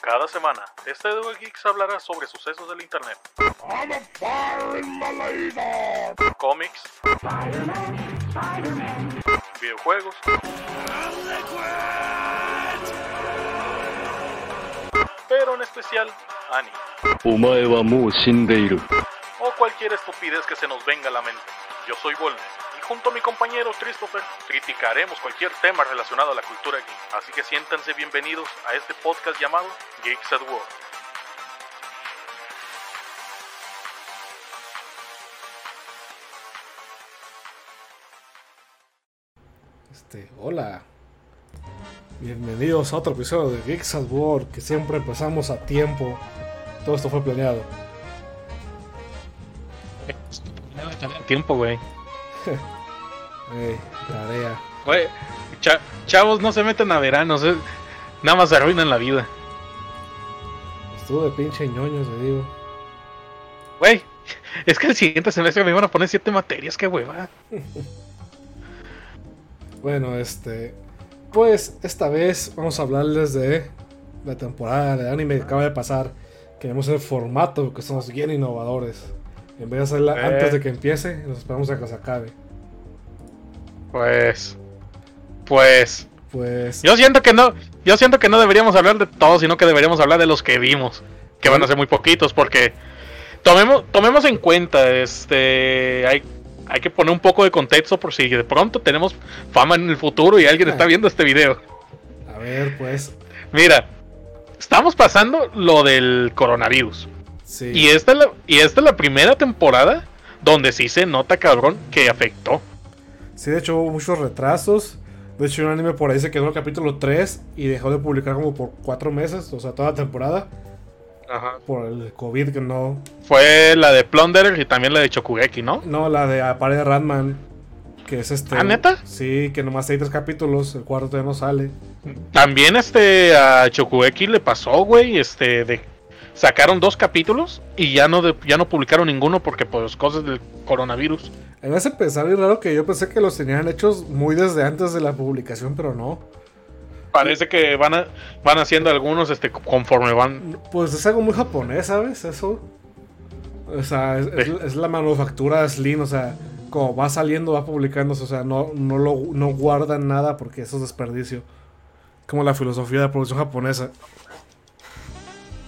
Cada semana, este Duel Geeks hablará sobre sucesos del internet, cómics, videojuegos, pero en especial anime. O cualquier estupidez que se nos venga a la mente. Yo soy Volnes Junto a mi compañero Christopher, criticaremos cualquier tema relacionado a la cultura geek. Así que siéntanse bienvenidos a este podcast llamado Geeks at War. Este, hola. Bienvenidos a otro episodio de Geeks at War, que siempre empezamos a tiempo. Todo esto fue planeado. Tiempo, güey. Ey, tarea. Cha- chavos, no se meten a veranos. eh. Nada más se arruinan la vida. Estuvo de pinche ñoños, le digo. Güey, es que el siguiente semestre me iban a poner siete materias, qué hueva. Bueno, este. Pues esta vez vamos a hablarles de la temporada de anime que acaba de pasar. Queremos el formato porque somos bien innovadores. En vez de hacerla Eh. antes de que empiece, nos esperamos a que se acabe. Pues. Pues. Pues. Yo siento que no. Yo siento que no deberíamos hablar de todos, sino que deberíamos hablar de los que vimos. Que van a ser muy poquitos, porque. Tomemos, tomemos en cuenta, este. Hay, hay que poner un poco de contexto por si de pronto tenemos fama en el futuro y alguien está viendo este video. A ver, pues. Mira, estamos pasando lo del coronavirus. Sí. Y esta, es la, y esta es la primera temporada donde sí se nota, cabrón, que afectó. Sí, de hecho hubo muchos retrasos. De hecho, un anime por ahí se quedó en el capítulo 3 y dejó de publicar como por 4 meses, o sea, toda la temporada, por el COVID que no... Fue la de Plunderer y también la de Chokugeki, ¿no? No, la de Apare de Ratman, que es este... ¿Ah, neta? Sí, que nomás hay 3 capítulos, el cuarto todavía no sale. También este a Chokugeki le pasó, güey, este de sacaron dos capítulos y ya no de- ya no publicaron ninguno porque pues cosas del coronavirus. A mí me hace pensar bien raro que yo pensé que los tenían hechos muy desde antes de la publicación, pero no. Parece que van a, van haciendo algunos este conforme van Pues es algo muy japonés, ¿sabes? Eso. O sea, es, es- es la manufactura Slim, o sea, como va saliendo, va publicándose, o sea, no, no, lo, no guardan nada porque eso es desperdicio. Como la filosofía de la producción japonesa.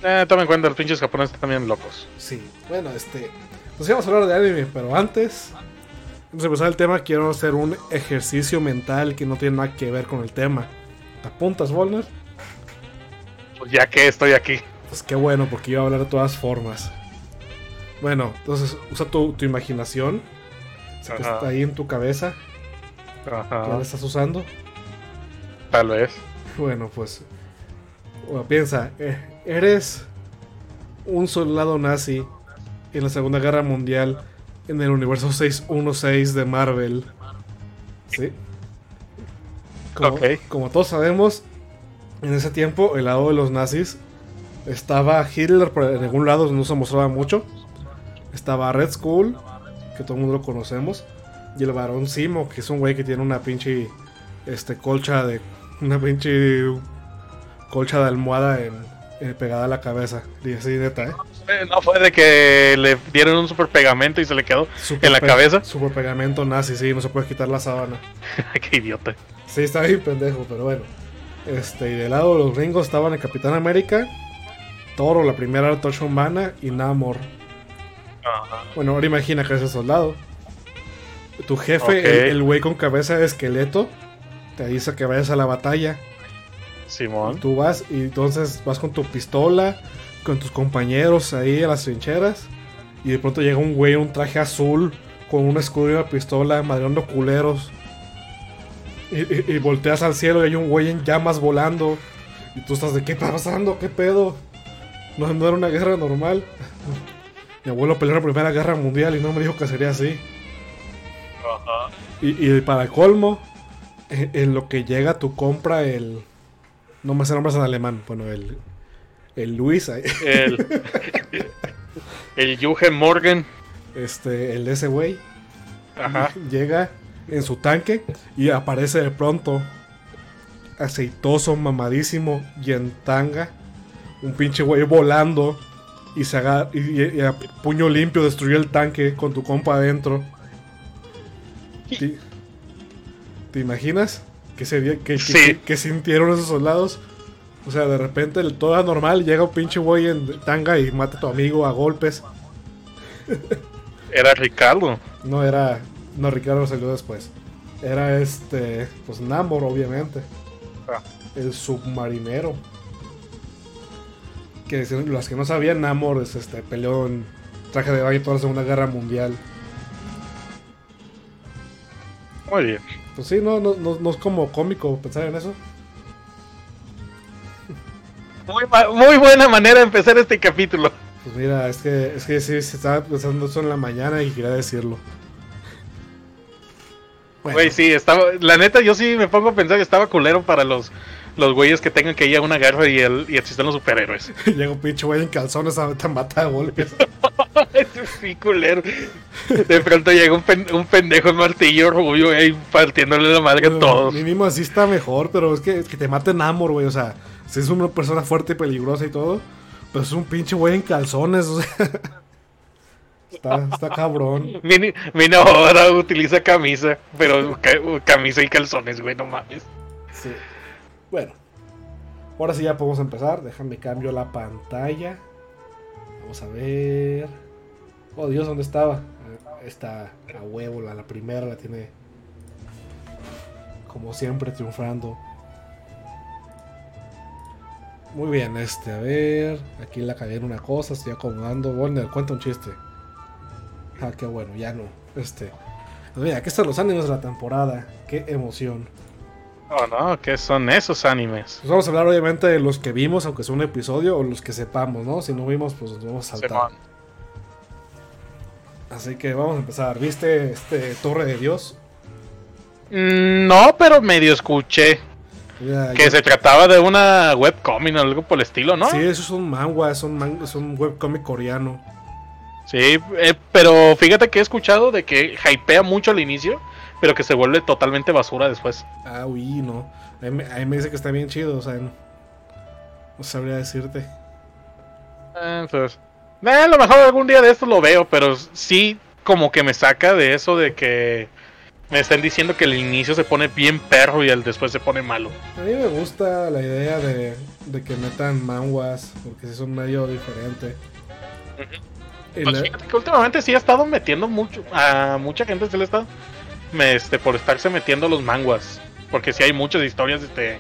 Eh, toma en cuenta los pinches japoneses están también locos. Sí, bueno, este. Pues íbamos a hablar de anime, pero antes. Antes de empezar el tema, quiero hacer un ejercicio mental que no tiene nada que ver con el tema. ¿Te apuntas, Volner? Pues ya que estoy aquí. Pues qué bueno, porque iba a hablar de todas formas. Bueno, entonces usa tu, tu imaginación. que está ahí en tu cabeza. Ajá, la estás usando. tal vez. Bueno, pues. Bueno, piensa, eh, eres un soldado nazi en la Segunda Guerra Mundial en el universo 616 de Marvel. ¿Sí? Como, como todos sabemos, en ese tiempo el lado de los nazis estaba Hitler, por en algún lado no se mostraba mucho. Estaba Red Skull, que todo el mundo lo conocemos. Y el varón Simo, que es un güey que tiene una pinche este, colcha de. Una pinche colcha de almohada en, en- pegada a la cabeza. Y así, neta, ¿eh? Eh, No fue de que le dieron un super pegamento y se le quedó Super en la cabeza. Super pegamento nazi, sí, no se puede quitar la sábana. Qué idiota. Sí, está bien pendejo, pero bueno. Este, y del lado de los gringos estaban el Capitán América, Toro, la primera torcha humana y Namor. Bueno, ahora imagina que ese soldado. Tu jefe, el güey con cabeza de esqueleto, te dice que vayas a la batalla. Simón. Tú vas y entonces vas con tu pistola, con tus compañeros ahí en las trincheras. Y de pronto llega un güey en un traje azul con un escudo y una pistola, madreando culeros. Y, y- y volteas al cielo y hay un güey en llamas volando. Y tú estás de qué está pasando, qué pedo. No, no era una guerra normal. Mi abuelo peleó en la primera guerra mundial y no me dijo que sería así. Y, y para colmo, en, en lo que llega tu compra el... No me sé nombres en alemán. Bueno, el... El Luis, ahí, El, el Jugen Morgan. este, el de ese güey, Ajá. llega en su tanque y aparece de pronto aceitoso, mamadísimo y en tanga. Un pinche güey volando y, se agar- y, y- y a puño limpio destruyó el tanque con tu compa adentro. ¿Te, te imaginas? ¿Qué sería? ¿Qué, qué- Sí. qué- qué sintieron esos soldados? O sea, de repente todo era normal, llega un pinche güey en tanga y mata a tu amigo a golpes. Era Ricardo. No era. No, Ricardo salió después. Era este. Pues Namor, obviamente. Ah. El submarinero. Que los que no sabían, Namor es este, peleó en traje de baño toda la Segunda Guerra Mundial. Muy bien. Pues sí, no, no, no, no es como cómico pensar en eso. Muy, muy buena manera de empezar este capítulo. Pues mira, es que, es que sí, se estaba pensando eso en la mañana y quería decirlo. Bueno, Güey, sí, estaba. La neta, yo sí me pongo a pensar que estaba culero para los, los güeyes que tengan que ir a una guerra y, el, y existen los superhéroes. llega un pinche güey en calzones a te mata a golpes. sí, culero. De pronto llega un, pen- un pendejo en martillo rubio ahí partiéndole la madre a todos. Mínimo así está mejor, pero es que, es que te maten Namor, güey. O sea, si es una persona fuerte y peligrosa y todo, pero es un pinche güey en calzones, o sea. Está, está cabrón. Mini ahora utiliza camisa, pero ca- camisa y calzones, güey, no mames. Sí. Bueno. Ahora sí ya podemos empezar. Déjame cambio la pantalla. Vamos a ver. Oh Dios, ¿dónde estaba? Ah, Está a huevo, la, la primera la tiene. Como siempre, triunfando. Muy bien, este, a ver. Aquí la cagué en una cosa, estoy acomodando. Warner, cuenta un chiste. Ah, qué bueno, ya no. Este. Pues mira, aquí están los animes de la temporada. Qué emoción. Oh, no, ¿qué son esos animes? Pues vamos a hablar obviamente de los que vimos, aunque sea un episodio, o los que sepamos, ¿no? Si no vimos, pues nos vamos a saltar. Simón. Así que vamos a empezar. ¿Viste este Torre de Dios? Mm, No, pero medio escuché que yo- se trataba de una webcomic o algo por el estilo, ¿no? Sí, eso es un manga, es un, man- es un webcomic coreano. Sí, eh, pero fíjate que he escuchado de que hypea mucho al inicio, pero que se vuelve totalmente basura después. Ah, uy, no. Ahí me, ahí me dice que está bien chido, o sea, no, no sabría decirte. Eh, Entonces, eh, a lo mejor algún día de esto lo veo, pero sí como que me saca de eso de que me estén diciendo que el inicio se pone bien perro y el después se pone malo. A mí me gusta la idea de, de que metan manguas, porque sí son medio diferente. Pues la- fíjate que últimamente sí ha estado metiendo mucho, a mucha gente se le está me, este, por estarse metiendo los manguas, porque sí hay muchas historias este,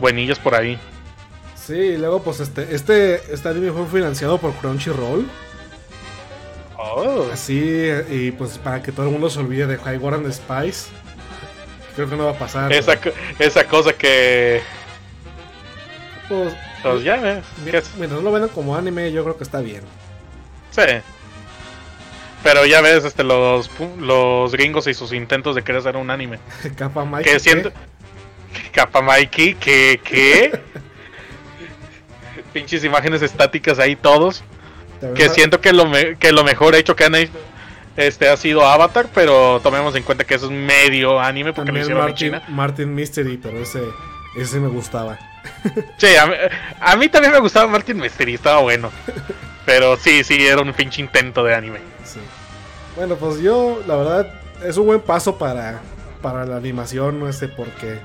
buenillas por ahí. Sí, y luego pues este, este, este anime fue financiado por Crunchyroll. Oh. Así, y pues para que todo el mundo se olvide de Highward and Spice. Creo que no va a pasar. Esa, co- esa cosa que... pues, Pues ya ves. es- mientras no lo vendan como anime, yo creo que está bien. Sí. Pero ya ves, este, los, los gringos y sus intentos de querer hacer un anime. Capa Mike. Que siento. Capa Mikey, que. ¿Qué? Pinches imágenes estáticas ahí todos. Que siento que lo, me- que lo mejor hecho que han hecho este, ha sido Avatar, pero tomemos en cuenta que eso es medio anime porque lo También hicieron en Martin, China. Martin Mystery, pero ese, ese me gustaba. Sí, a mí, a mí también me gustaba Martin Mystery, estaba bueno. Pero sí, sí, era un pinche intento de anime. Bueno, pues yo, la verdad, es un buen paso para, para la animación, no sé, porque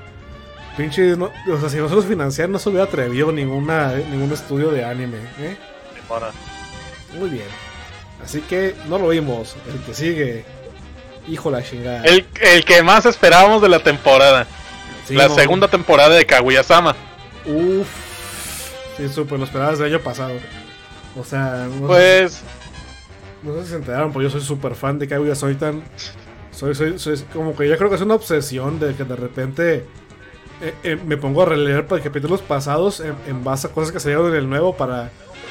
pinche, no- o sea, si nosotros financiar no se hubiera atrevido ninguna, ningún estudio de anime, ¿eh? Muy bien. Así que no lo vimos. El que sigue, hijo la chingada. El, el que más esperábamos de la temporada. Sí, la no, segunda temporada de Kaguya-sama. Uf. Sí, súper, lo esperaba desde el año pasado. O sea, no, sé, Pues, no sé si se enteraron, pero yo soy súper fan de Kaguya. Soy tan. Soy, soy, soy como que yo creo que es una obsesión de que de repente eh, eh, me pongo a releer para capítulos pasados en, en base a cosas que salieron en el nuevo para,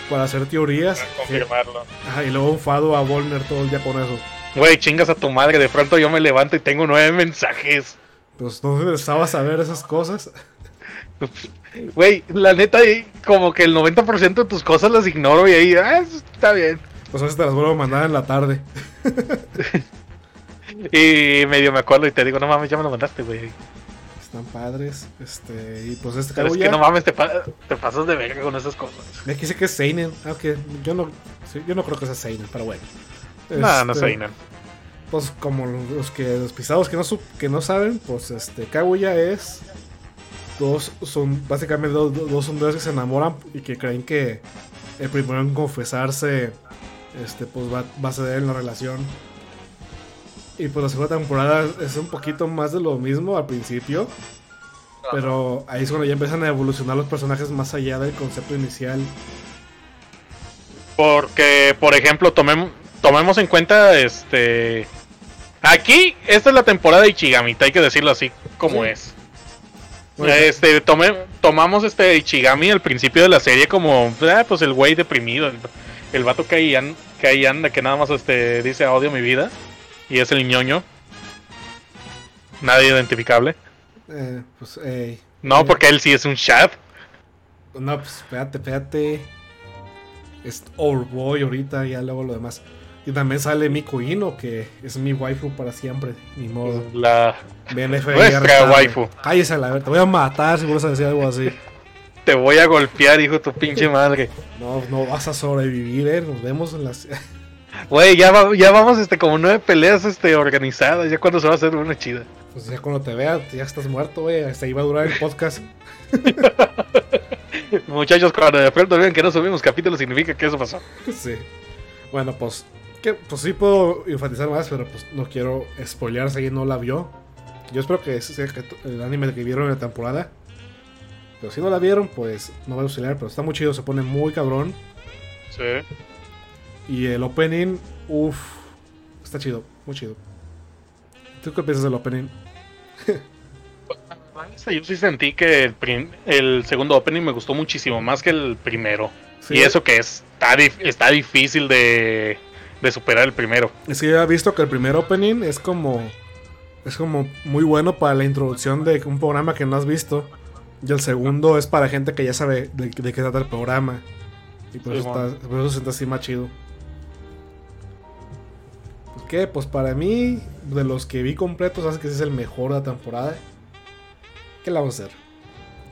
para hacer teorías. confirmarlo. Ajá, y luego enfado a Volner todo el día con eso. Güey, chingas a tu madre. De pronto yo me levanto y tengo nueve mensajes. Pues no necesitaba saber esas cosas. Güey, la neta, y como que el 90% de tus cosas las ignoro y ahí, ah, está bien. Pues a veces te las vuelvo a mandar en la tarde. Y medio me acuerdo y te digo, no mames, ya me lo mandaste, güey. Está están padres. Este, y pues este Pero es que no mames, te, pa- te pasas de verga con esas cosas. Me dice que es Seinen, aunque yo no, yo no creo que sea Seinen, pero bueno. No, no Este, sé, no. Pues como los que los pisados que no que no saben, pues este Kaguya es dos son básicamente dos, dos- dos hombres que se enamoran y que creen que el primero en confesarse este pues va, va a ceder en la relación. Y pues la segunda temporada es un poquito más de lo mismo al principio. Pero ahí es cuando ya empiezan a evolucionar los personajes más allá del concepto inicial. Porque, por ejemplo, tomemos, tomemos en cuenta este. Aquí, esta es la temporada de Ichigamita, hay que decirlo así como Sí. es. Bueno, Este, tome- tomamos este Ichigami al principio de la serie como, ah, pues el güey deprimido, el, vato que ahí, an- que ahí anda, que nada más este, dice odio mi vida, y es el ñoño. Nadie identificable. eh, pues, ey. No, Eh, porque él sí es un chat. No, pues espérate, espérate. Es Overboy ahorita, ya luego lo demás. Y también sale Miku Ino, que es mi waifu para siempre. Ni modo. La, BNF Nuestra waifu. Cállese la ver, te voy a matar si vuelves a decir algo así. Te voy a golpear, hijo de tu pinche madre. No, no vas a sobrevivir, eh. Nos vemos en las. Güey, ya, va- ya vamos este, como nueve peleas este, organizadas, ya cuando se va a hacer una chida. Pues ya cuando te vea, ya estás muerto, güey. Hasta ahí va a durar el podcast. Muchachos, cuando de pronto vean que no subimos capítulos, significa que eso pasó. Sí. Bueno, pues. Que, pues sí puedo enfatizar más, pero pues no quiero spoilear si alguien no la vio. Yo espero que ese sea el anime que vieron en la temporada. Pero si no la vieron, pues no voy a spoilear, pero está muy chido, se pone muy cabrón. Sí. Y el opening, uff, está chido, muy chido. ¿Tú qué piensas del opening? Yo sí sentí que el, prim- el segundo opening me gustó muchísimo más que el primero. Sí, Y eso que está, dif- está difícil de, de superar el primero. Es que yo he visto que el primer opening es como. Es como muy bueno para la introducción de un programa que no has visto. Y el segundo es para gente que ya sabe de, de qué trata el programa. Y por, Sí, eso, bueno. está, por eso se siente así más chido. Pues qué, pues para mí, de los que vi completos, hace que ese es el mejor de la temporada. ¿Qué le vamos a hacer?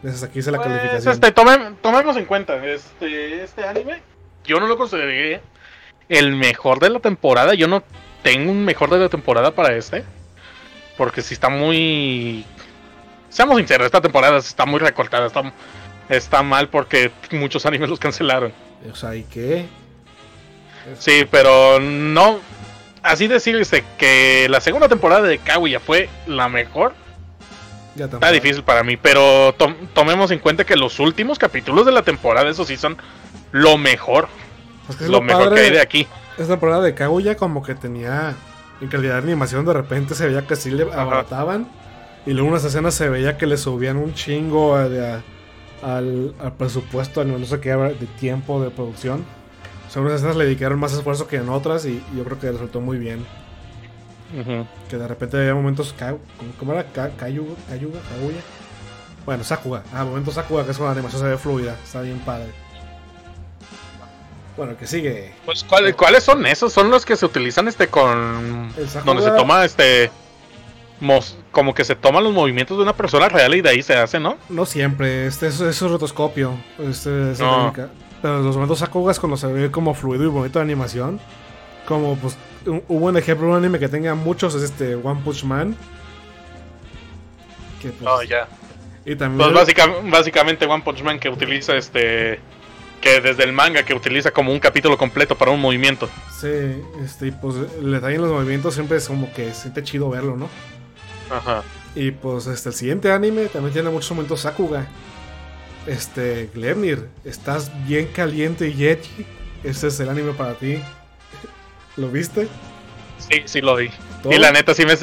Desde aquí hice la Pues, calificación. este, tome- tomemos en cuenta, este, este anime, yo no lo consideré el mejor de la temporada. Yo no tengo un mejor de la temporada para este. Porque si está muy... Seamos sinceros, esta temporada está muy recortada. Está, está mal porque muchos animes los cancelaron. O sea, ¿y qué? Sí, pero no... Así decirse que la segunda temporada de Kaguya fue la mejor. Ya Está difícil para mí, pero tom- tomemos en cuenta que los últimos capítulos de la temporada, eso sí, son lo mejor. Es que es lo, lo mejor que hay de aquí. Esta temporada de Kaguya como que tenía en calidad de animación de repente se veía que sí le Ajá. Y luego unas escenas se veía que le subían un chingo a- de- a- al, al presupuesto no sé qué de tiempo de producción. O sea, unas escenas le dedicaron más esfuerzo que en otras y, y yo creo que resultó muy bien. Ujú. Que de repente había momentos Ka- ¿cómo, cómo era? Kayuga, Kayuga, Kaguya. Bueno, Sakuga. Ah, momentos Sakuga que es cuando la animación se ve fluida. Está bien padre. Bueno, que sigue. Pues, ¿cuál- ¿cuáles son esos? Son los que se utilizan este con... El Sakuga- Donde se toma este... mos- como que se toman los movimientos de una persona real y de ahí se hace, ¿no? No siempre, este es, es un rotoscopio. Este, esa No. técnica. Pero los momentos Sakuga es cuando se ve como fluido y bonito la animación. Como pues un, un buen ejemplo de un anime que tenga muchos es este One Punch Man. Que, pues, Oh, ya. Y también Pues básica- básicamente One Punch Man que utiliza este... Que desde el manga que utiliza como un capítulo completo para un movimiento. sí, este, y, pues el detalle en los movimientos siempre es como que siente chido verlo, ¿no? Ajá. Y pues este, el siguiente anime también tiene muchos momentos Sakuga. Este, Glemnir, estás bien caliente y edgy. Este es el anime para ti. ¿Lo viste? Sí, sí lo vi. ¿Todo? Y la neta sí me...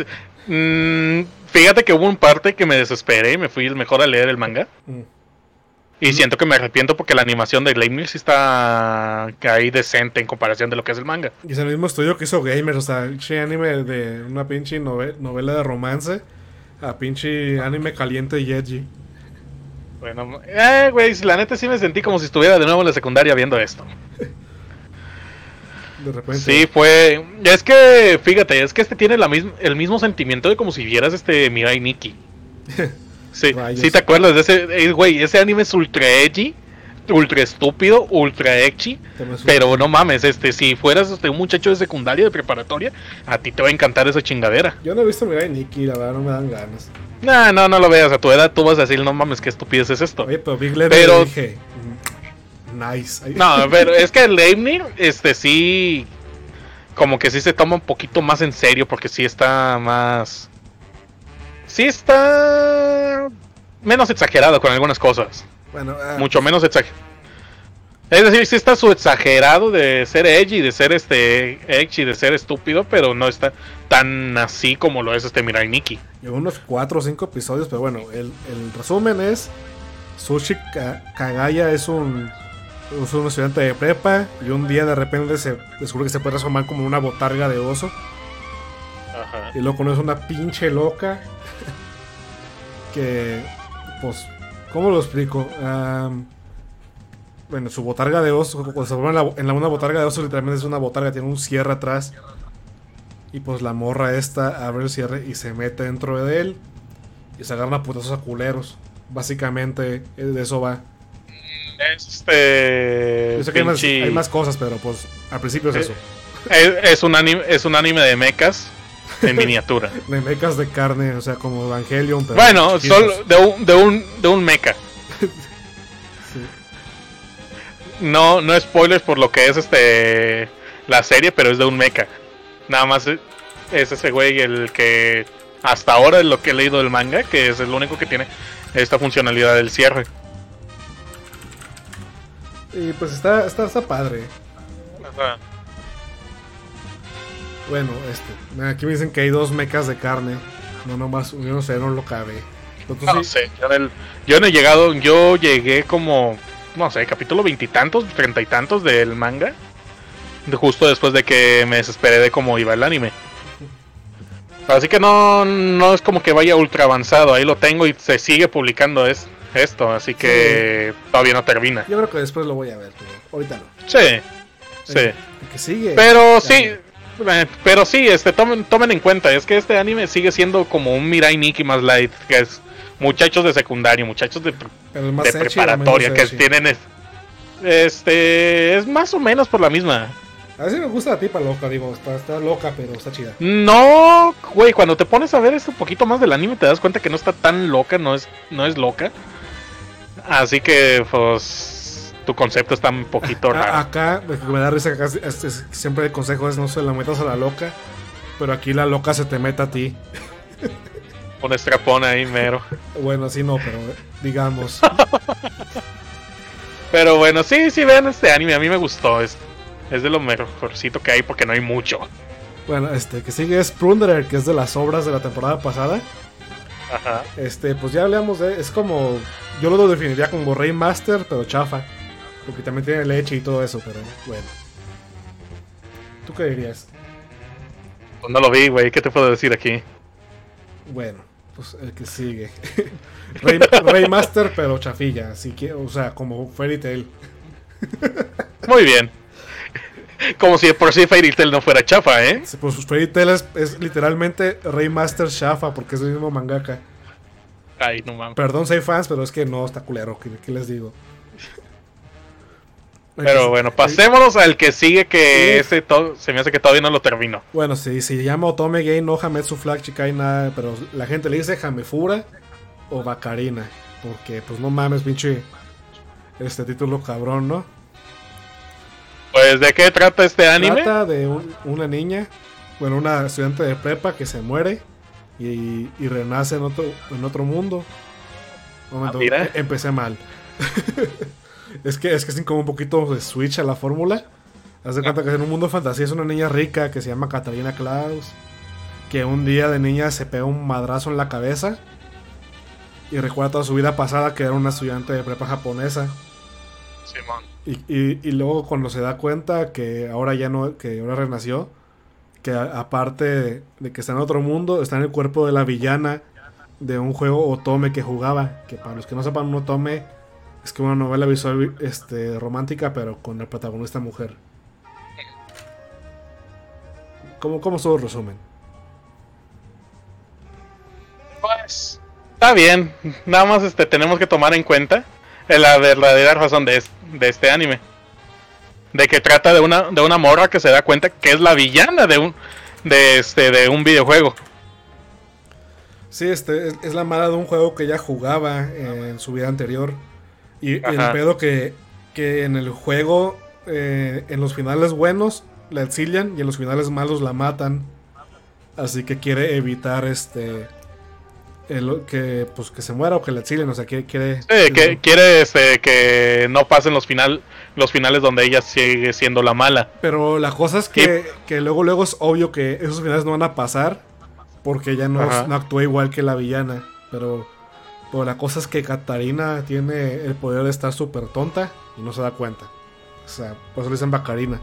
Mm, fíjate que hubo un parte que me desesperé y me fui mejor a leer el manga. Mm. Y siento que me arrepiento porque la animación de Gleimnir sí está ahí decente en comparación de lo que es el manga. Y es el mismo estudio que hizo Gamer, o sea, pinche anime de una pinche nove- novela de romance a pinche anime caliente y edgy. Bueno, eh, güey, la neta sí me sentí como si estuviera de nuevo en la secundaria viendo esto. De repente. Sí, fue... Es que, fíjate, es que este tiene la misma, el mismo sentimiento de como si vieras este Mirai Nikki. Sí, Rayos. sí te acuerdas de ese, eh, güey, ese anime es ultra edgy, ultra estúpido, ultra edgy, pero no mames, este, si fueras este, un muchacho de secundaria, de preparatoria, a ti te va a encantar esa chingadera. Yo no he visto Mirai Nikki, la verdad no me dan ganas. No, no, no lo veas, a tu edad tú vas a decir, no mames, qué estupidez es esto. Oye, pero Big Pero- dije. mm, Nice. No, pero es que el Leibniz, este sí, como que sí se toma un poquito más en serio, porque sí está más... Sí está menos exagerado con algunas cosas. Bueno, ah, mucho menos exagerado. Es decir, sí está su exagerado de ser edgy, de ser este edgy, de ser estúpido, pero no está tan así como lo es este Mirai Nikki. Llevo unos 4 o 5 episodios, pero bueno, el, el resumen es: Sushi Ka- Kagaya es un, es un estudiante de prepa y un día de repente se descubre que se puede transformar como una botarga de oso. Y luego conoce una pinche loca que, pues, ¿cómo lo explico? Bueno, su botarga de oso, cuando se transforma en, la, en la- una botarga de oso, literalmente es una botarga, tiene un cierre atrás. Y pues la morra esta abre el cierre y se mete dentro de él. Y se agarran a putazos a culeros. Básicamente, eh, de eso va. Este. Yo sé que hay más, pinche- hay más cosas, pero pues al principio es Eh, eso. Es, es un anime, es un anime de mechas en miniatura. De mecas de carne, o sea, como Evangelion. Pero bueno, chiquitos. solo de un, de un, de un mecha. Sí. No, no spoilers por lo que es este la serie, pero es de un mecha. Nada más es es ese güey el que hasta ahora es lo que he leído del manga, que es el único que tiene esta funcionalidad del cierre. Y pues está, está, está padre. Bueno, este. Aquí me dicen que hay dos mecas de carne. No, nomás, yo no sé, no lo cabe. Entonces, No sí, sé, yo, en el- yo no he llegado, yo llegué como, no sé, capítulo veintitantos, treinta y tantos del manga. Justo después de que me desesperé de cómo iba el anime. Así que no, no es como que vaya ultra avanzado, ahí lo tengo y se sigue publicando es, esto, así que todavía no termina. yo creo que después lo voy a ver, pero ahorita no. Sí, sí. El que sigue. Pero Ya, sí, pero sí, este, tomen, tomen en cuenta, es que este anime sigue siendo como un Mirai Nikki más light, que es muchachos de secundario, muchachos de, preparatoria, que tienen, es- este, es más o menos por la misma. A si me gusta la tipa loca, digo, está, está loca, pero está chida. No, güey, cuando te pones a ver esto un poquito más del anime te das cuenta que no está tan loca, no es, no es loca. Así que, pues, tu concepto está un poquito raro. acá, me da risa, que acá es- siempre el consejo es no se la metas a la loca, pero aquí la loca se te mete a ti. Un estrapón ahí, mero. Bueno, así no, pero digamos. Pero bueno, sí, sí, vean este anime, a mí me gustó. Es, es de lo mejorcito que hay porque no hay mucho. bueno, este, que sigue es Plunderer, que es de las obras de la temporada pasada. Ajá. Este, pues ya hablamos de. Es como. Yo lo definiría como Raymaster, pero chafa. Porque también tiene leche y todo eso, pero bueno. ¿Tú qué dirías? Pues no lo vi, güey, ¿qué te puedo decir aquí? Bueno, pues el que sigue. Ray- Raymaster, pero chafilla. Así que, o sea, como Fairy Tail. Muy bien. Como si por sí Fairy Tail no fuera chafa, ¿eh? Sí, Pues Fairy Tail es, es literalmente Raymaster chafa, porque es el mismo mangaka. Ay, no mames. Perdón, soy fans, pero es que no está culero. ¿Qué, qué les digo? Pero bueno, pasémonos al que sigue que ese to- se me hace que todavía no lo termino. Bueno, sí, se llama Otome Gay no Hametsu Flag Chikai nada, pero la gente le dice Hamefura o Bacarina. Porque, pues no mames, pinche. Este título cabrón, ¿no? Pues, ¿de qué trata este anime? Trata de un- una niña, bueno, una estudiante de prepa que se muere y, y renace en otro, en otro mundo. Un momento, Ah, mira. empecé mal. es que es que es como un poquito de switch a la fórmula. Haz de cuenta que en un mundo de fantasía es una niña rica que se llama Catalina Klaus. Que un día de niña se pega un madrazo en la cabeza. Y recuerda toda su vida pasada que era una estudiante de prepa japonesa. Simón. Y, y- y luego cuando se da cuenta que ahora ya no, que ahora renació, que a- aparte de, de que está en otro mundo, está en el cuerpo de la villana de un juego Otome que jugaba. Que para los que no sepan, un Otome es que una novela visual este, romántica, pero con el protagonista mujer. ¿Cómo, cómo el resumen? Pues, Está bien, nada más este, tenemos que tomar en cuenta la verdadera razón de, es- de este anime. De que trata de una, de una morra que se da cuenta que es la villana de un, de este, de un videojuego. Sí, este es, es la mala de un juego que ella jugaba en su vida anterior. Y, el pedo que, que en el juego, eh, en los finales buenos, la exilian y en los finales malos la matan. Así que quiere evitar este. el- que, pues, que se muera o que la exilien. O sea, que quiere. Sí, que quiere este, que no pasen los, final, los finales donde ella sigue siendo la mala. Pero la cosa es que, que luego, luego es obvio que esos finales no van a pasar. Porque ella no, no actúa igual que la villana. Pero, pero la cosa es que Katarina tiene el poder de estar súper tonta y no se da cuenta. O sea, por eso le dicen Bacarina.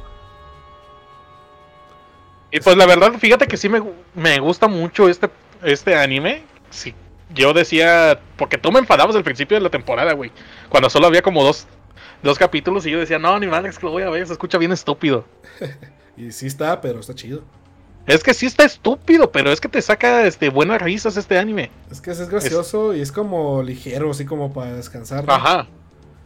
Y pues la verdad, fíjate que sí me, me gusta mucho este, este anime. Sí, yo decía, porque tú me enfadabas al principio de la temporada, güey. Cuando solo había como dos, dos capítulos y yo decía, no, ni madre, es que lo voy a ver, se escucha bien estúpido. Y sí está, pero está chido. Es que sí está estúpido, pero es que te saca este, buenas risas este anime. Es que es, es gracioso y es como ligero, así como para descansar. ¿no? Ajá.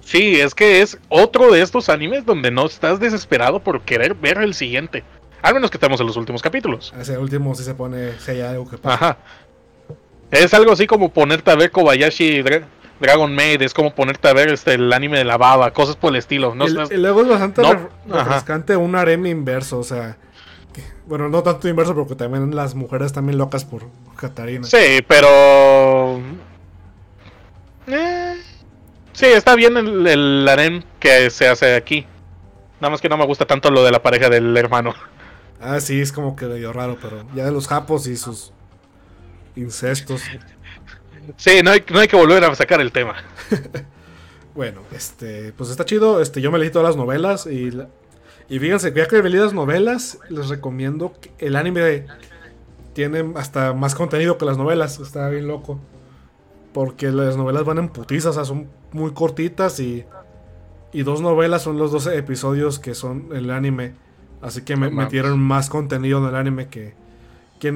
Sí, es que es otro de estos animes donde no estás desesperado por querer ver el siguiente. Al menos que estemos en los últimos capítulos. Ese último sí se pone, si hay algo que pasa. Ajá. Es algo así como ponerte a ver Kobayashi Dra- Dragon Maid, es como ponerte a ver este el anime de la baba, cosas por el estilo. No y luego es bastante No, refrescante un harem inverso, o sea... bueno, no tanto inverso porque también las mujeres están bien locas por Katarina. Sí, pero. Eh, Sí, está bien el, el harem que se hace aquí. Nada más que no me gusta tanto lo de la pareja del hermano. Ah, sí, es como que medio raro, pero ya de los japos y sus incestos. Sí, no hay, no hay que volver a sacar el tema. Bueno, este, pues está chido. Este, yo me leí todas las novelas y, la- y fíjense, ya que leí las novelas, les recomiendo que el anime tiene hasta más contenido que las novelas. Está bien loco. Porque las novelas van en putizas, o sea, son muy cortitas y, y dos novelas son los 12 episodios que son el anime. Así que me metieron más contenido en el anime que, que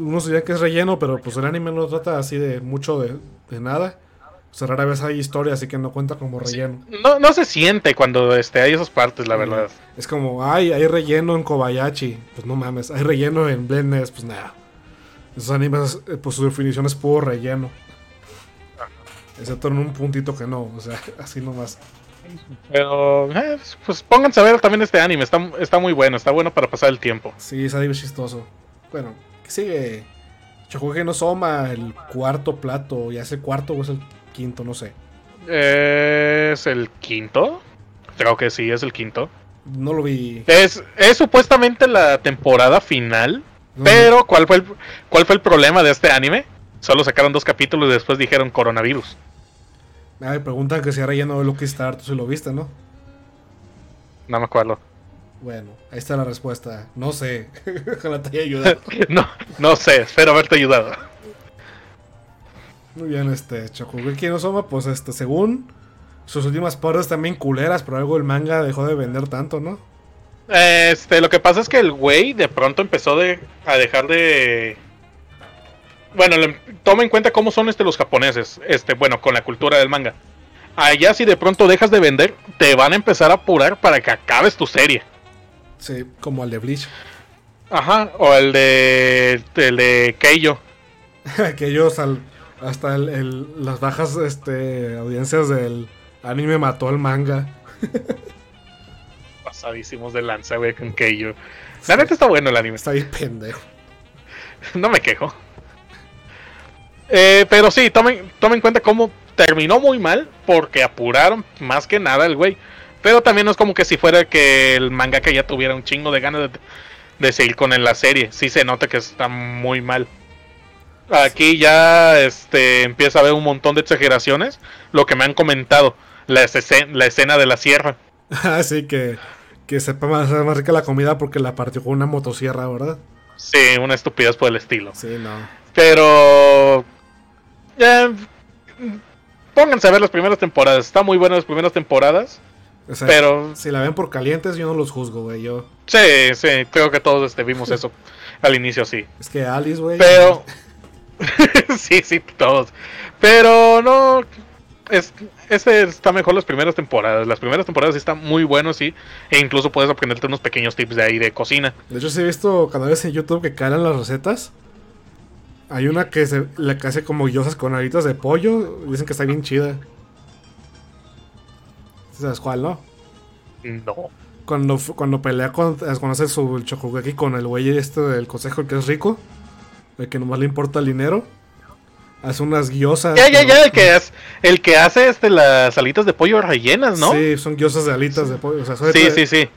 uno diría que es relleno, pero pues el anime no trata así de mucho de, de nada. O sea, rara vez hay historia, así que no cuenta como relleno. No, no se siente cuando este, hay esas partes, la verdad. Es como, ay, hay relleno en Kobayashi. Pues no mames, hay relleno en Blendness, pues nada. Esos animes, eh, pues su definición es puro relleno. Excepto en un puntito que no, o sea, así nomás. Pero, eh, pues pónganse a ver también este anime. Está, está muy bueno, está bueno para pasar el tiempo. Sí, es algo chistoso. Bueno, ¿qué sigue? Chokuge no Soma, el cuarto plato. ¿Ya es el cuarto o es el quinto? No sé. ¿Es el quinto? Creo que sí, es el quinto. No lo vi. Es, es supuestamente la temporada final. No, Pero, ¿cuál fue, el, ¿cuál fue el problema de este anime? Solo sacaron dos capítulos y después dijeron coronavirus. Me preguntan que si hay relleno de Lucky Star, tú sí lo viste, ¿no? No me acuerdo. Bueno, ahí está la respuesta. No sé. Ojalá te haya ayudado. No, no sé, espero haberte ayudado. Muy bien, este Chokugeki no Soma, pues este, según sus últimas partes también culeras, pero algo el manga dejó de vender tanto, ¿no? Este, lo que pasa es que el güey de pronto empezó de, a dejar de. Bueno, le- toma en cuenta cómo son este, los japoneses, este, bueno, con la cultura del manga. Allá si de pronto dejas de vender, te van a empezar a apurar para que acabes tu serie. Sí, como al de Bleach. Ajá, o el de el de Keijo. que ellos al, hasta el, el- las bajas este, audiencias del anime mató al manga. Pasadísimos de lanza, güey, con Keijo. La neta está bueno el anime. Está bien pendejo. no me quejo. Eh, pero sí, tomen, tomen en cuenta cómo terminó muy mal porque apuraron más que nada el güey. Pero también no es como que si fuera que el mangaka ya tuviera un chingo de ganas de, de seguir con la serie. Sí se nota que está muy mal. Aquí ya este, empieza a haber un montón de exageraciones. Lo que me han comentado. La, escen- la escena de la sierra. Así que, que sepa más, más rica la comida porque la partió con una motosierra, ¿verdad? Sí, una estupidez por el estilo. Sí, no. Pero. eh, pónganse a ver las primeras temporadas. Está muy buenas las primeras temporadas. O sea, Pero- si la ven por calientes, yo no los juzgo, güey. Yo, Sí, sí, creo que todos este, vimos eso al inicio, sí. es que Alice, güey. Pero. sí, sí, todos. Pero no. Es, este está mejor las primeras temporadas. Las primeras temporadas sí están muy buenos, sí. E incluso puedes aprenderte unos pequeños tips de ahí de cocina. De hecho, sí he visto canales en YouTube que calan las recetas. Hay una que se la que hace como guiosas con alitas de pollo. Dicen que está bien chida. ¿Sabes cuál, no? No. Cuando, cuando pelea con, cuando hace su chocogeki con el güey este del consejo que es rico. El que nomás le importa el dinero. Hace unas guiosas. Ya, ya, ya, el que, hace, el que hace este, las alitas de pollo rellenas, ¿no? Sí, son guiosas de alitas de pollo. O sea, sí, sí. sí.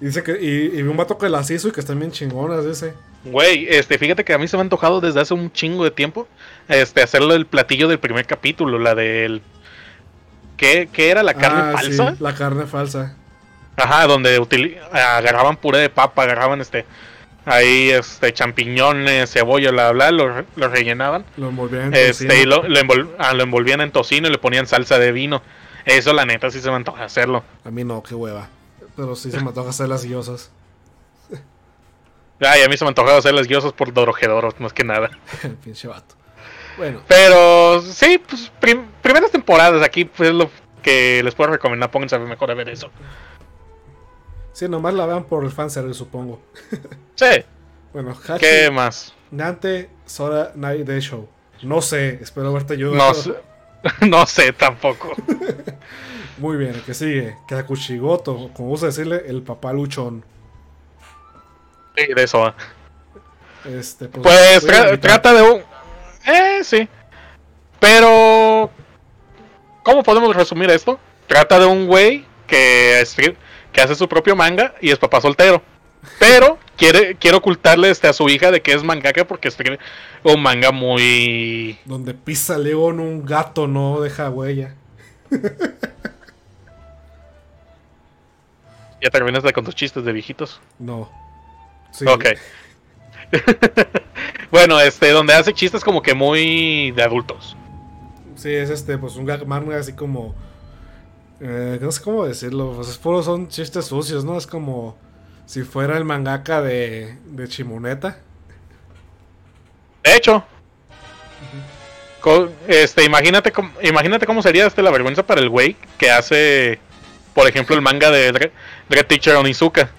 Y dice que, y, y un vato que las hizo y que están bien chingonas, dice. Güey, este, fíjate que a mí se me ha antojado desde hace un chingo de tiempo este, hacerlo el platillo del primer capítulo, la del... ¿Qué, qué era? ¿La carne Ah, falsa? sí, la carne falsa. Ajá, donde agarraban puré de papa, agarraban este... Ahí, este, champiñones, cebolla, bla, bla, lo, re- lo rellenaban. Lo envolvían en Este, tocino. y lo, lo envol- ah, lo envolvían en tocino y le ponían salsa de vino. Eso, la neta, sí se me antoja hacerlo. A mí no, qué hueva. Pero sí se me antoja hacer las guiosas. Ay, a mí se me antojaba hacer las guiosas por Dorojedoro, más que nada. Pinche vato. Bueno, Pero sí, pues prim- primeras temporadas aquí pues, es lo que les puedo recomendar. Pónganse a ver mejor a ver eso. Sí, nomás la vean por el fanservice, supongo. Sí, Bueno, Hachi, ¿qué más? Nante, Sora, Night Day Show. No sé, espero haberte ayudado. No sé, no sé tampoco. Muy bien, el que sigue. Kakushigoto, como gusta decirle, el papá luchón. Sí, de eso. va. Este, Pues tra- mitad. trata de un... Eh, sí. Pero... ¿Cómo podemos resumir esto? Trata de un güey que, que hace su propio manga y es papá soltero. Pero quiere, quiere ocultarle este, a su hija de que es mangaka porque escribe un manga muy... Donde pisa león un gato no deja huella. Ya terminas de con tus chistes de viejitos. No. Sí. Ok. bueno, este, donde hace chistes como que muy de adultos. Sí, es este, pues un manga así como. Eh, no sé cómo decirlo. Pues es son chistes sucios, ¿no? Es como si fuera el mangaka de, de Chimuneta. De hecho, este, imagínate, imagínate cómo sería este la vergüenza para el güey que hace, por ejemplo, el manga de Dread Teacher Onizuka.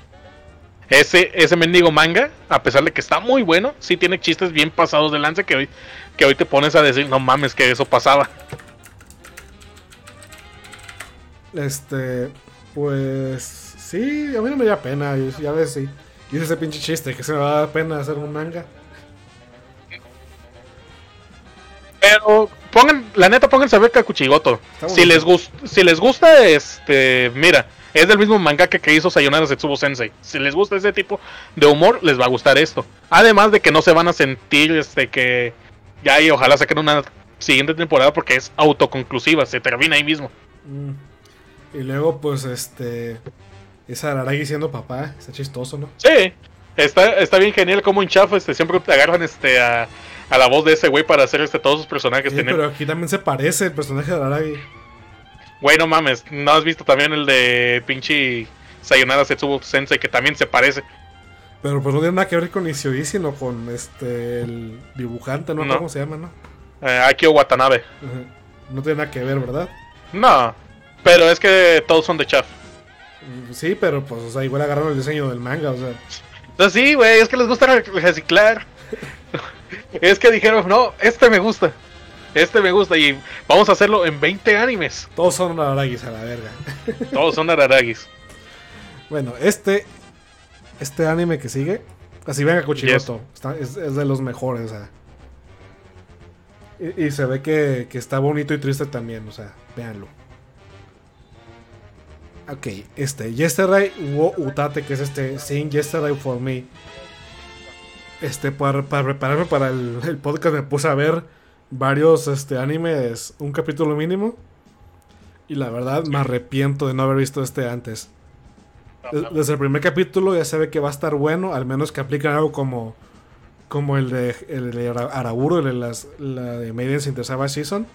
Ese, ese mendigo manga, a pesar de que está muy bueno, sí tiene chistes bien pasados de lance que hoy, que hoy te pones a decir, no mames, que eso pasaba. Este, pues. Sí, a mí no me da pena. y Ya ves, sí. Hice ese pinche chiste que se me va a dar pena hacer un manga. Pero pongan, la neta, pónganse a ver Kakuchigoto. Si les, gusta, si les gusta, este, mira, es del mismo mangaka que hizo Sayonara Setsubo Sensei. Si les gusta ese tipo de humor, les va a gustar esto. Además de que no se van a sentir, este, que ya y ojalá saquen una siguiente temporada porque es autoconclusiva, se termina ahí mismo. Mm. Y luego, pues, este. Es Araragi siendo papá. Está chistoso, ¿no? Sí, está, está bien genial como en Chafa, este, siempre te agarran, este, a, a la voz de ese güey para hacer, este, todos sus personajes. Sí, Tienen- pero aquí también se parece el personaje de Araragi. Güey, no mames, ¿no has visto también el de pinche Sayonara Setsubo Sensei que también se parece? Pero pues no tiene nada que ver con Ishii, sino con este el dibujante, ¿no? No. ¿Cómo se llama, no? Eh, Akio Watanabe. No tiene nada que ver, ¿verdad? No, pero es que todos son de Chaff. Sí, pero pues, o sea, igual agarraron el diseño del manga, o sea. Entonces sí, güey, es que les gusta re- reciclar. es que dijeron, no, este me gusta. Este me gusta y vamos a hacerlo en 20 animes. Todos son Araragis a la verga. Todos son Araragis. Bueno, este. Este anime que sigue. Así venga Kuchigoto. Está- es, es de los mejores, o sea. Y, y se ve que, que está bonito y triste también, o sea, véanlo. Ok, este, Yesterday wo Utate, que es este Sing Yesterday for Me. Este, para, para prepararme para el, el podcast me puse a ver varios este, animes, un capítulo mínimo. Y la verdad me arrepiento de no haber visto este antes. Des- Desde el primer capítulo ya se ve que va a estar bueno, al menos que aplican algo como como el de, el de Ara- Araburo, el de las, la de the Savage Season.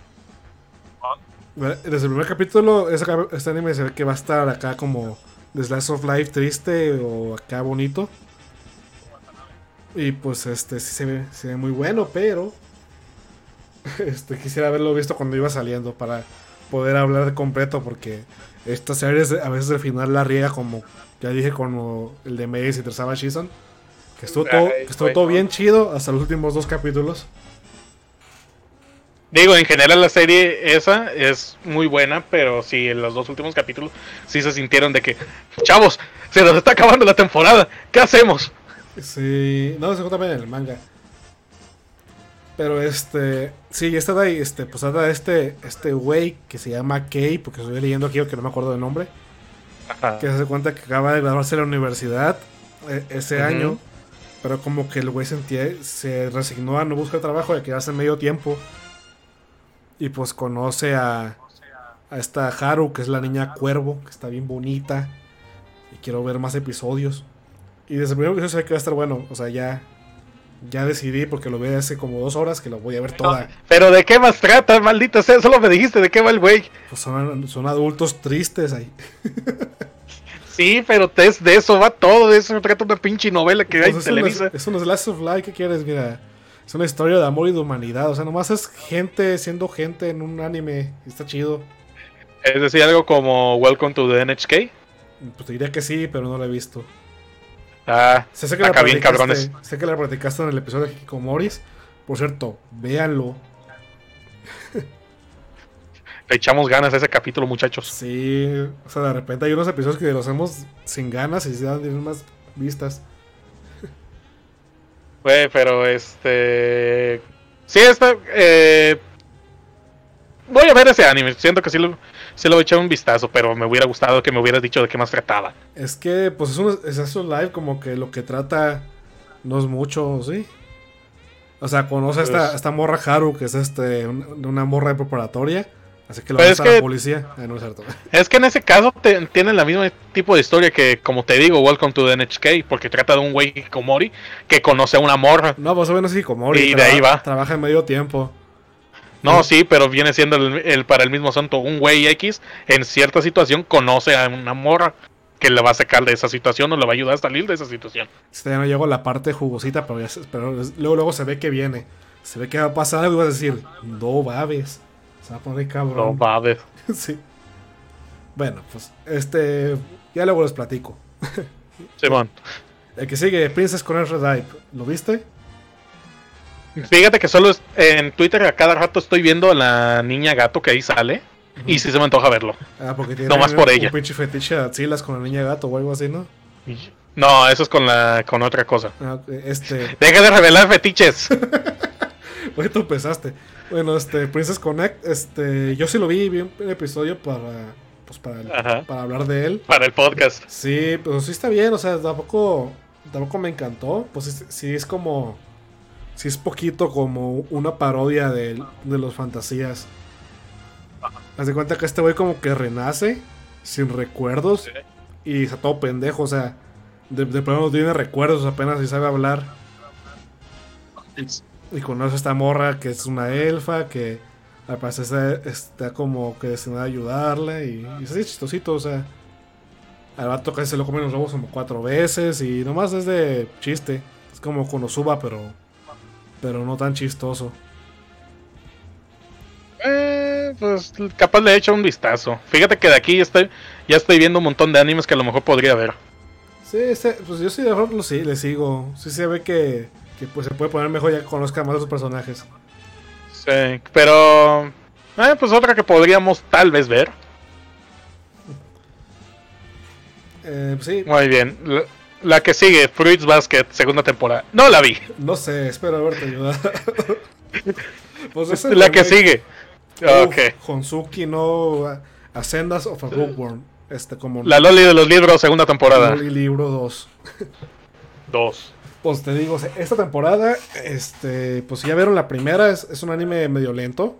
Desde el primer capítulo, este anime se ve que va a estar acá como The Slice of Life triste o acá bonito. Y pues este sí se ve, se ve muy bueno, pero Este, quisiera haberlo visto cuando iba saliendo para poder hablar de completo porque esta serie a veces al final la riega como ya dije con el de Maze y Tercera Season que estuvo todo, que estuvo todo bien chido hasta los últimos dos capítulos. Digo, en general la serie esa es muy buena, pero sí, en los dos últimos capítulos sí se sintieron de que, chavos, se nos está acabando la temporada, ¿qué hacemos? Sí, no, se también en el manga. Pero este, sí, esta de ahí, este, pues de este, este güey que se llama Kay, porque estoy leyendo aquí que no me acuerdo del nombre. Que se hace cuenta que acaba de graduarse de la universidad eh, ese año. Pero como que el güey sentía, se resignó a no buscar trabajo y a quedarse medio tiempo. Y pues conoce a, a esta Haru, que es la niña cuervo, que está bien bonita. Y quiero ver más episodios. Y desde el primer episodio se que va a estar bueno. O sea, ya ya decidí, porque lo vi hace como dos horas, que lo voy a ver toda. pero ¿de qué más trata, maldita sea? Solo me dijiste de qué va el güey. Pues son, son adultos tristes ahí. sí, pero de eso va todo. De eso trata una pinche novela que pues hay en Televisa. Es, un Last of Life, ¿qué quieres? Mira, es una historia de amor y de humanidad. O sea, nomás es gente siendo gente en un anime. Está chido. Es decir, algo como Welcome to the NHK. Pues te diría que sí, pero no lo he visto. Ah, sé que acá bien cabrones. Sé que la platicaste en el episodio de Hikikomoris. Por cierto, véanlo. Le echamos ganas a ese capítulo, muchachos. Sí, o sea, de repente hay unos episodios que los hacemos sin ganas y se dan más vistas. Güey, pero este. Sí, está. Eh... Voy a ver ese anime. Siento que sí lo, se lo echado un vistazo, pero me hubiera gustado que me hubieras dicho de qué más trataba. Es que, pues es un, es eso live, como que lo que trata no es mucho, ¿sí? O sea, conoce a esta, pues esta morra Haru, que es este una morra de preparatoria. Así que lo va a la policía. Ah, no es, cierto. es que en ese caso te, tienen la misma tipo de historia que, como te digo, Welcome to the NHK, porque trata de un güey Hikomori que conoce a una morra. No, pues bueno es Hikomori. Y de ahí va. Trabaja en medio tiempo. No, sí, pero viene siendo el, para el mismo asunto. Un güey X en cierta situación conoce a una morra que le va a sacar de esa situación o le va a ayudar a salir de esa situación. Este ya no llegó a la parte jugosita, pero, luego, luego se ve que viene. Se ve que va a pasar algo y va a decir, no babes. Se va a poner cabrón. No babes. sí. Bueno, pues este. Ya luego les platico. Simón. el que sigue, Princess con Red ¿Lo viste? Fíjate que solo en Twitter a cada rato estoy viendo a la niña gato que ahí sale. Y sí se me antoja verlo. Ah, porque tiene no más por ella. un pinche fetiche de con la niña gato o algo así, ¿no? No, eso es con la con otra cosa. Ah, este... Deja de revelar fetiches. Oye, tú empezaste. Bueno, este, Princess Connect, este, yo sí lo vi, vi un episodio para, pues para, para hablar de él. Para el podcast. Sí, pero sí está bien, o sea, tampoco, tampoco me encantó. Pues sí es como si es poquito como una parodia de, los fantasías. Haz de cuenta que este güey como que renace sin recuerdos y está todo pendejo, o sea, de, pronto no tiene recuerdos, apenas si sabe hablar. Y, conoce a esta morra que es una elfa, que al parecer está, como que destinada a ayudarle y, y es así chistosito, o sea. Al vato que se lo comen los lobos como cuatro veces y nomás es de chiste. Es como con suba pero pero no tan chistoso. Eh, pues capaz le he hecho un vistazo. Fíjate que de aquí ya estoy, ya estoy viendo un montón de animes que a lo mejor podría ver. Sí, pues yo sí, de lo sí, le sigo. Sí se ve que, que pues se puede poner mejor ya que conozca más a sus personajes. Sí, pero... Eh, pues otra que podríamos tal vez ver. Eh, pues sí. Muy bien. La que sigue, Fruits Basket, segunda temporada. No la vi. No sé, espero haberte ayudado. pues la que sigue. ok. Honsuki no Ascendas of a Bookworm. Este, como la Loli de los libros, segunda temporada. Loli libro 2. 2. Pues te digo, esta temporada, este, pues si ya vieron la primera, es, es un anime medio lento.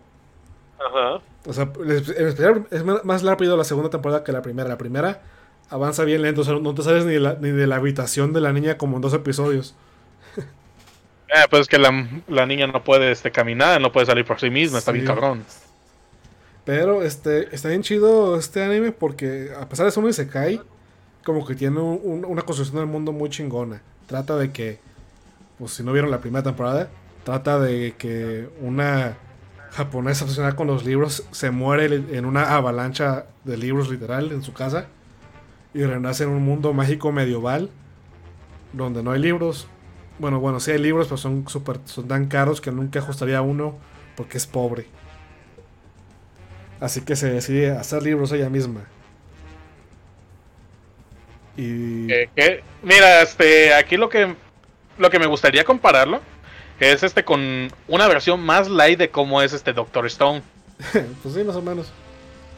Ajá. O sea, en especial es más rápido la segunda temporada que la primera. La primera avanza bien lento, o sea, no te sabes ni de, la, ni de la habitación de la niña como en dos episodios. Eh, pues es que la, niña no puede este, caminar, no puede salir por sí misma, está bien cabrón. Pero este, está bien chido este anime porque a pesar de ser un cae como que tiene una construcción del mundo muy chingona. Trata de que, pues si no vieron la primera temporada, trata de que una japonesa obsesionada con los libros se muere en una avalancha de libros literal en su casa y renace en un mundo mágico medieval donde no hay libros. Bueno, bueno, sí hay libros, pero son, super, son tan caros que nunca ajustaría uno porque es pobre. Así que se decide hacer libros ella misma. Y... Mira, este, aquí lo que, lo que me gustaría compararlo es este con una versión más light de cómo es este Doctor Stone. pues sí, más o menos.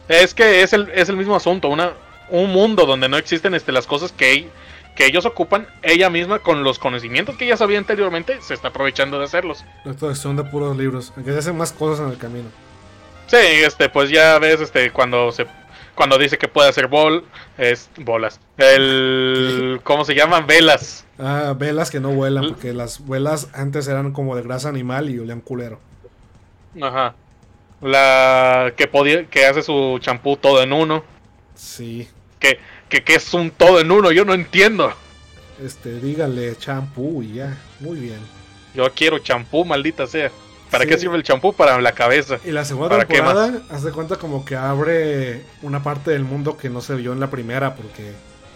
Es que es el, es el mismo asunto, una, un mundo donde no existen este, las cosas que, que ellos ocupan, ella misma con los conocimientos que ya sabía anteriormente, se está aprovechando de hacerlos. Doctor son de puros libros. Aunque se hacen más cosas en el camino. Sí, este, pues ya ves, este, cuando se, cuando dice que puede hacer bol, es bolas. El, ¿cómo se llaman? Velas. Ah, velas que no vuelan, porque las velas antes eran como de grasa animal y olían culero. Ajá. La que podía, que hace su champú todo en uno. Sí. Que, que, que es un todo en uno, yo no entiendo. Este, díganle champú y ya. Muy bien. Yo quiero champú, maldita sea. ¿Para Sí. qué sirve el champú? Para la cabeza. Y la segunda ¿Para temporada, haz de cuenta como que abre una parte del mundo que no se vio en la primera, porque,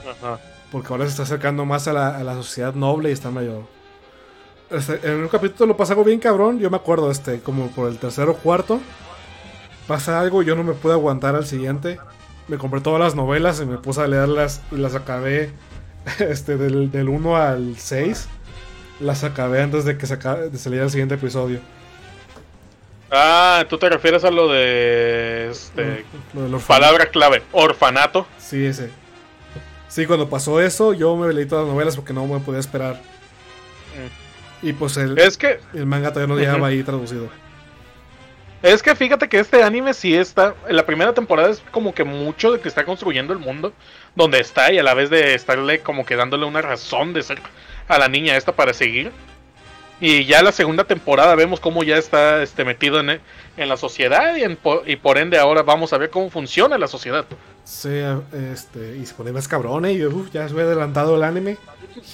Ajá. porque ahora se está acercando más a la, a la sociedad noble y está medio... Este, en un capítulo pasa algo bien cabrón, yo me acuerdo, este, como por el tercero o cuarto, pasa algo, yo no me pude aguantar al siguiente. Me compré todas las novelas y me puse a leerlas y las acabé este, del, del 1 al 6. Las acabé antes de que se acabe- de salir el siguiente episodio. Ah, tú te refieres a lo de. Este, Lo del palabra clave: orfanato. Sí, ese. Sí, cuando pasó eso, yo me leí todas las novelas porque no me podía esperar. Y pues el, Es que. el manga todavía no llegaba ahí traducido. Es que fíjate que este anime sí está. En la primera temporada es como que mucho de que está construyendo el mundo donde está y a la vez de estarle como que dándole una razón de ser a la niña esta para seguir. Y ya la segunda temporada vemos cómo ya está este, metido en, en la sociedad y, en y por ende ahora vamos a ver cómo funciona la sociedad. Sí, este, y se pone más cabrón, ¿eh? Y yo, uf, ya se ve adelantado el anime.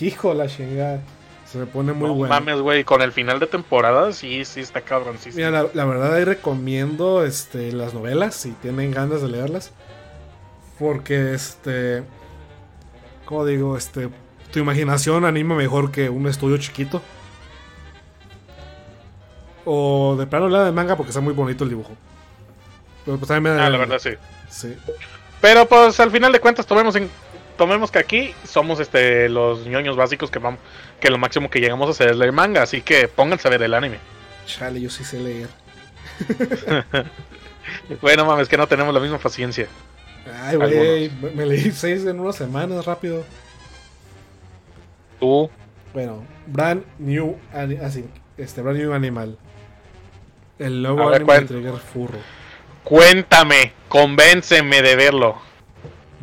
Hijo la chingada. Se me pone muy no bueno. mames, güey, con el final de temporada sí, sí está cabrón. Sí, sí. Mira, la, la verdad ahí recomiendo este, las novelas si tienen ganas de leerlas. Porque este. ¿Cómo digo? Este. Tu imaginación anima mejor que un estudio chiquito. O de plano la de manga porque está muy bonito el dibujo. Pero pues también me Ah, la verdad sí. Sí. Pero pues al final de cuentas tomemos en tomemos que aquí somos este los ñoños básicos que vamos que lo máximo que llegamos a hacer es leer manga, así que pónganse a ver el anime. Chale, yo sí sé leer. Bueno, mames, que no tenemos la misma paciencia. Ay, güey. Me, me leí seis en unas semanas rápido. Tú, Bueno, Brand New, así, este, Brand New Animal. El nuevo ver, anime de. Trigger Furro. cuéntame, convénceme de verlo.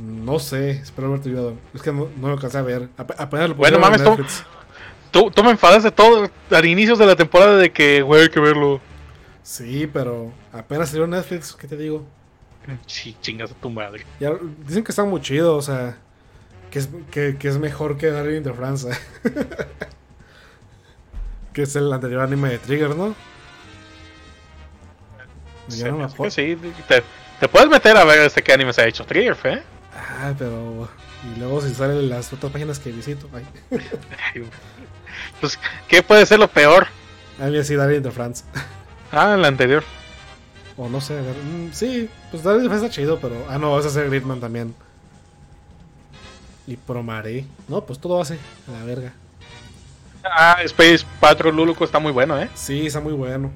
No sé, espero haberte ayudado. Es que no, no lo alcancé a ver. Ap- apenas lo Bueno, mames, tú-. Tú, tú me enfadas de todo al inicios de la temporada de que, güey, hay que verlo. Sí, pero apenas salió Netflix, ¿qué te digo? Sí, chingas a tu madre. Ya, dicen que está muy chido, o sea, que es, que, que es mejor que Darling in the France. que es el anterior anime de Trigger, ¿no? No me Sí, te, te puedes meter a ver este qué anime se ha hecho Trigger, ¿eh? Ah, pero. Y luego si salen las otras páginas que visito. Ay, Pues, ¿qué puede ser lo peor? a mí sí, in the France. Ah, el anterior. O no sé, mm, sí, pues in the France está chido, pero. Ah, no, vas a hacer Gridman también. Y Promare. No, pues todo hace. A la verga. Ah, Space Patrol Luluco está muy bueno, ¿eh? Sí, está muy bueno.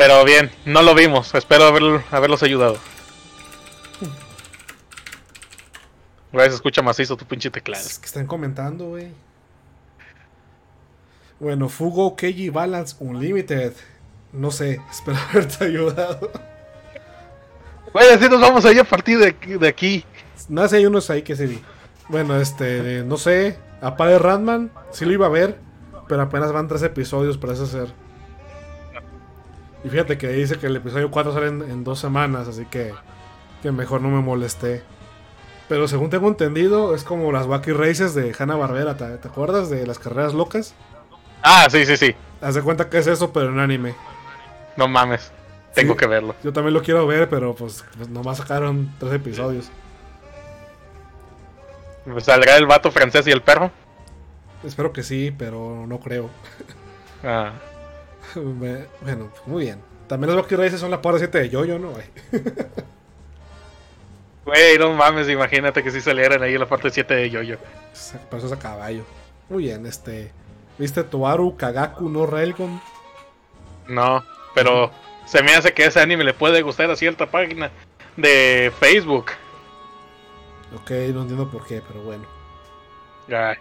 Pero bien, no lo vimos. Espero haber- haberlos ayudado. Güey, se escucha macizo tu pinche teclado. Es que están comentando, güey. Bueno, Fugo Keiji Balance Unlimited. No sé, espero haberte ayudado. Güey, así nos vamos a ir a partir de, de aquí. Nada, si hay unos ahí que sí vi. Bueno, este, no sé. Apague Ratman, sí lo iba a ver, pero apenas van tres episodios, parece ser. Y fíjate que dice que el episodio 4 sale en, en dos semanas, así que, que mejor no me molesté. Pero según tengo entendido, es como las Wacky Races de Hanna Barbera. ¿te, te acuerdas de las carreras locas? Ah, sí, sí, sí. Haz de cuenta que es eso, pero en anime. No mames. Tengo Sí. que verlo. Yo también lo quiero ver, pero pues, pues nomás sacaron tres episodios. ¿Saldrá el vato francés y el perro? Espero que sí, pero no creo. Ah. Bueno, muy bien. También los Rocky Races son la parte 7 de Yoyo, ¿no? güey? No mames, imagínate que si salieran ahí la parte 7 de Yoyo. Pero eso es a caballo. Muy bien, este. ¿Viste Toaru Kagaku no Railgun? No, pero se me hace que ese anime le puede gustar a cierta página de Facebook. Ok, no entiendo por qué, pero bueno. Ay,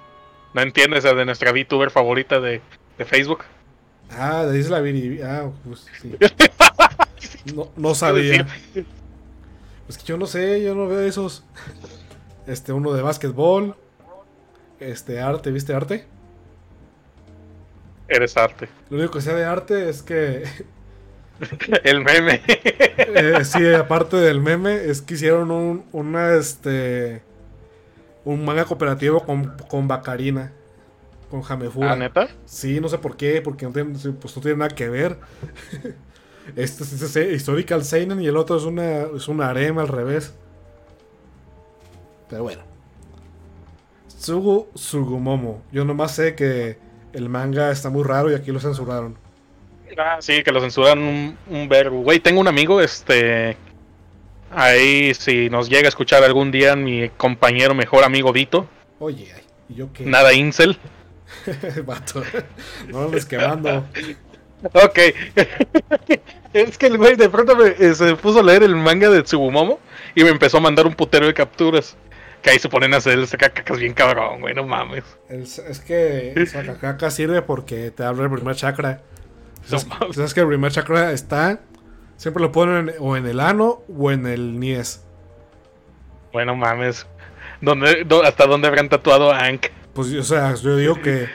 no entiendes esa de nuestra VTuber favorita de, de Facebook. Ah, de Isla Viri. Ah, pues sí. No, no sabía. Es que yo no sé, yo no veo esos. Este, uno de básquetbol. Este, arte, ¿viste arte? Eres arte. Lo único que sé de arte es que. El meme. eh, sí, aparte del meme, es que hicieron un, una, este. Un manga cooperativo con, con Bacarina. Con Jamefura. ¿Ah, neta? Sí, no sé por qué, porque no tiene, pues no tiene nada que ver. este es, es- es Historical Seinen y el otro es una, es una harem al revés. Pero bueno. Tsugu Sugumomo. Yo nomás sé que el manga está muy raro y aquí lo censuraron. Ah, sí, que lo censuran un, un verbo. Güey, tengo un amigo, este. Ahí, si nos llega a escuchar algún día, mi compañero, mejor amigo Vito. Oye, ay, ¿y yo qué? Nada incel. Vato. No lo andes quemando. Ok. es que el güey de pronto me- eh, se puso a leer el manga de Tsugumomo y me empezó a mandar un putero de capturas. Que ahí se ponen a hacer cacas bien cabrón, güey, no mames. El- es que el Sakakaka sirve porque te habla el primer chakra. No ¿Sabes, mames. sabes que el primer chakra está? Siempre lo ponen o en el ano o en el nies. Bueno, mames. ¿Dónde, dó- ¿Hasta dónde habrán tatuado a Ank? Pues, o sea, yo digo que,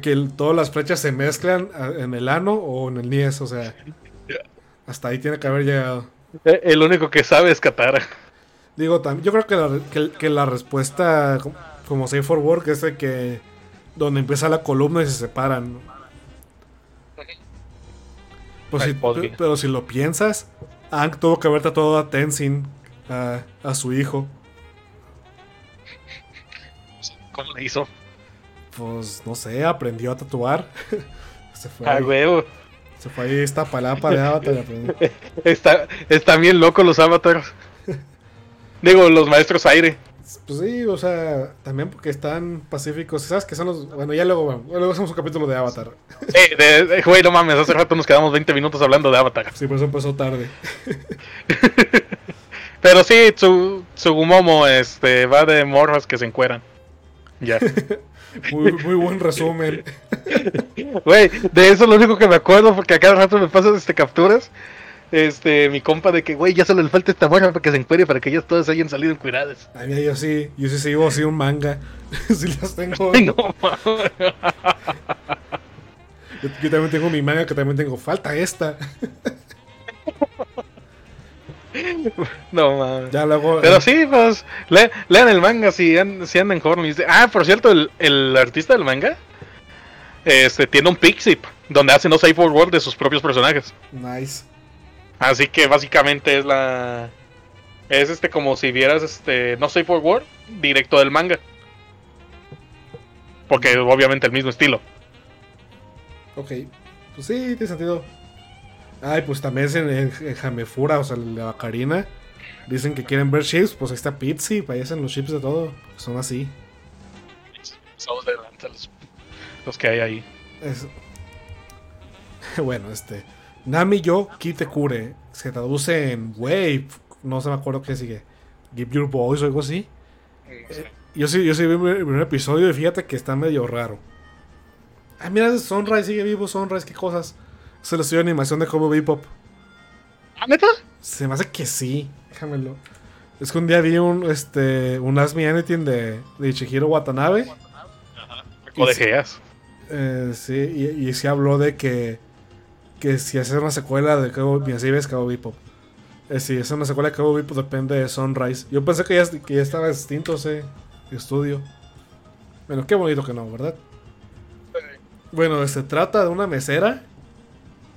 que el- todas las flechas se mezclan en el ano o en el nies. O sea, hasta ahí tiene que haber llegado. Eh, El único que sabe es Katara. Digo, yo creo que la, que, que la respuesta, como, Safe for Work, es de que donde empieza la columna y se separan. ¿no? Pues si- pe- pero si lo piensas, Hank tuvo que haber tatuado a Tenzin, a, a su hijo. ¿Cómo le hizo? Pues no sé, aprendió a tatuar. se fue, Ah, huevo. se fue ahí esta palapa de Avatar. Está, están bien locos los avatars. Digo, los maestros aire. Pues sí, o sea, también porque están pacíficos. ¿Sabes qué son los.? Bueno, ya luego, bueno, luego hacemos un capítulo de Avatar. Eh, de- de- güey, no mames, hace rato nos quedamos 20 minutos hablando de Avatar. Sí, por eso empezó tarde. Pero sí, Tsu- Tsugumomo este, va de morras que se encueran. Ya. Muy, muy buen resumen. Güey, de eso es lo único que me acuerdo porque a cada rato me pasan este, capturas. Este, mi compa de que, güey, ya solo le falta esta morra para que se encuere para que ellas todas hayan salido encueradas. Ay, mira, yo sí, yo sí sigo así un manga. sí las tengo. Ay, no. Yo, yo también tengo mi manga que también tengo. Falta esta. No mames. Ya luego. Pero sí, pues, le- lean el manga si, si andan hornies. Ah, por cierto, el, el artista del manga este, tiene un Pixip donde hace no safe for work de sus propios personajes. Nice. Así que básicamente es la. Es este como si vieras este no safe for work directo del manga. Porque obviamente el mismo estilo. Ok. Pues sí, tiene sentido. Ay, pues también es en, en, en Jamefura, o sea, la Bacarina. Dicen que quieren ver chips, pues ahí está Pizzi, parecen los chips de todo. Son así. Somos de lanza los, los que hay ahí. Es- bueno, este. Nami yo Kite Kure. Se traduce en Wave. No se me acuerdo qué sigue. Give Your Voice o algo así. Yo sí, yo sí vi el primer episodio y fíjate que está medio raro. Ah, mira, Sunrise sigue vivo, Sunrise, qué cosas. El estudio de animación de Cowboy Bebop. ¿Ah, neta? Se me hace que sí, déjamelo. Es que un día vi un, este, un Ask Me Anything de, de Ichihiro Watanabe. O de Geas. Eh, sí, y, y sí habló de que, que si hacer una secuela de Cowboy, mira, si ves Cowboy Bebop. Eh, si es una secuela de Cowboy Bebop depende de Sunrise. Yo pensé que ya, que ya estaba extinto ese estudio. Bueno, qué bonito que no, ¿verdad? Bueno, se trata de una mesera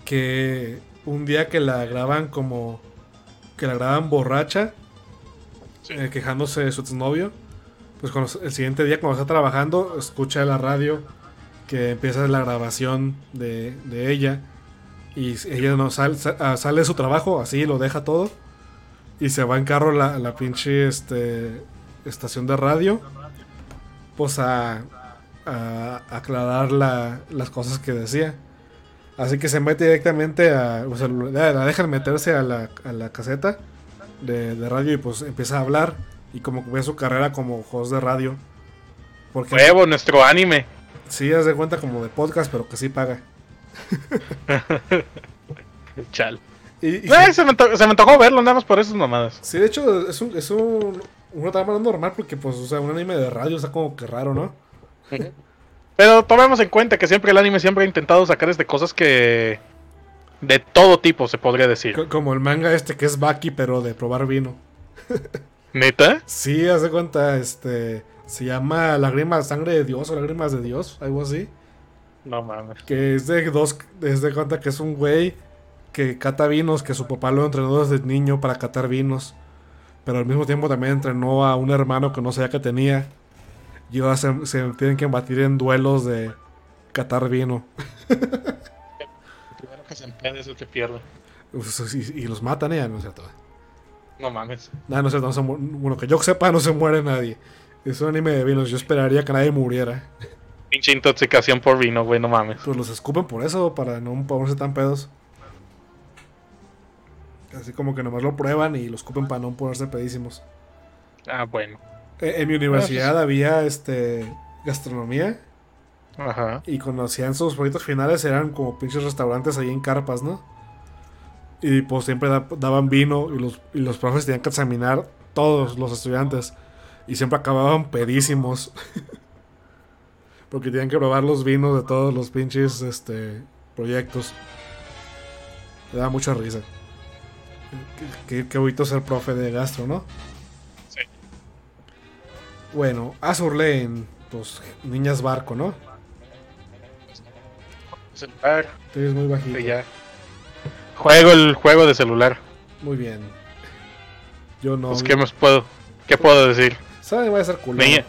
que un día que la graban como que la graban borracha, eh, quejándose de su exnovio, pues cuando, el siguiente día cuando está trabajando escucha la radio que empieza la grabación de, de ella y ella no sal- sa- ah, sale de su trabajo, así lo deja todo y se va en carro a la, la pinche este, estación de radio, pues a, a aclarar la- las cosas que decía. Así que se mete directamente a. O sea, la la dejan meterse a la, a la caseta de, de radio y pues empieza a hablar. Y como que ve su carrera como host de radio. Porque Huevo, nuestro anime. sí, haz de cuenta como de podcast, pero que sí paga. Chal. Y, y Eh, se, me se me antojó verlo nada más por esas mamadas. sí, de hecho, es un, es un, una trama normal porque, pues, o sea, un anime de radio está como que raro, ¿no? Pero tomemos en cuenta que siempre el anime siempre ha intentado sacar de cosas que... De todo tipo, se podría decir. Co- Como el manga este que es Baki, pero de probar vino. ¿Neta? Sí, haz de cuenta, este. Se llama Lágrimas, Sangre de Dios o Lágrimas de Dios, algo así. No mames. Que es de dos. Es de cuenta que es un güey que cata vinos, que su papá lo entrenó desde niño para catar vinos. Pero al mismo tiempo también entrenó a un hermano que no sabía que tenía. Y ahora se, se tienen que batir en duelos de catar vino. Primero que se empede es el que pierde. Pues, Y, y los matan, ¿eh? No es cierto. No mames. Nah, no es cierto, no se bueno, que yo sepa, no se muere nadie. Es un anime de vinos, yo esperaría que nadie muriera. Pinche intoxicación por vino, güey, no mames. Pues los escupen por eso, para no ponerse tan pedos. Así como que nomás lo prueban y lo escupen para no ponerse pedísimos. Ah, bueno. Eh, en mi universidad había este gastronomía Ajá. y cuando hacían sus proyectos finales eran como pinches restaurantes ahí en carpas, ¿no? Y pues siempre da- daban vino y los, y los profes tenían que examinar todos los estudiantes y siempre acababan pedísimos. Porque tenían que probar los vinos de todos los pinches este, proyectos. Me da mucha risa. Qué, qué, qué bonito ser profe de gastro, ¿no? Bueno, Azur Lane, pues niñas barco, ¿no? Celular, Tú eres muy bajito. ya. Juego el juego de celular. Muy bien. Yo no. Pues, ¿qué más puedo? ¿Qué puedo decir? ¿Sabe? Va a ser culero. Niña.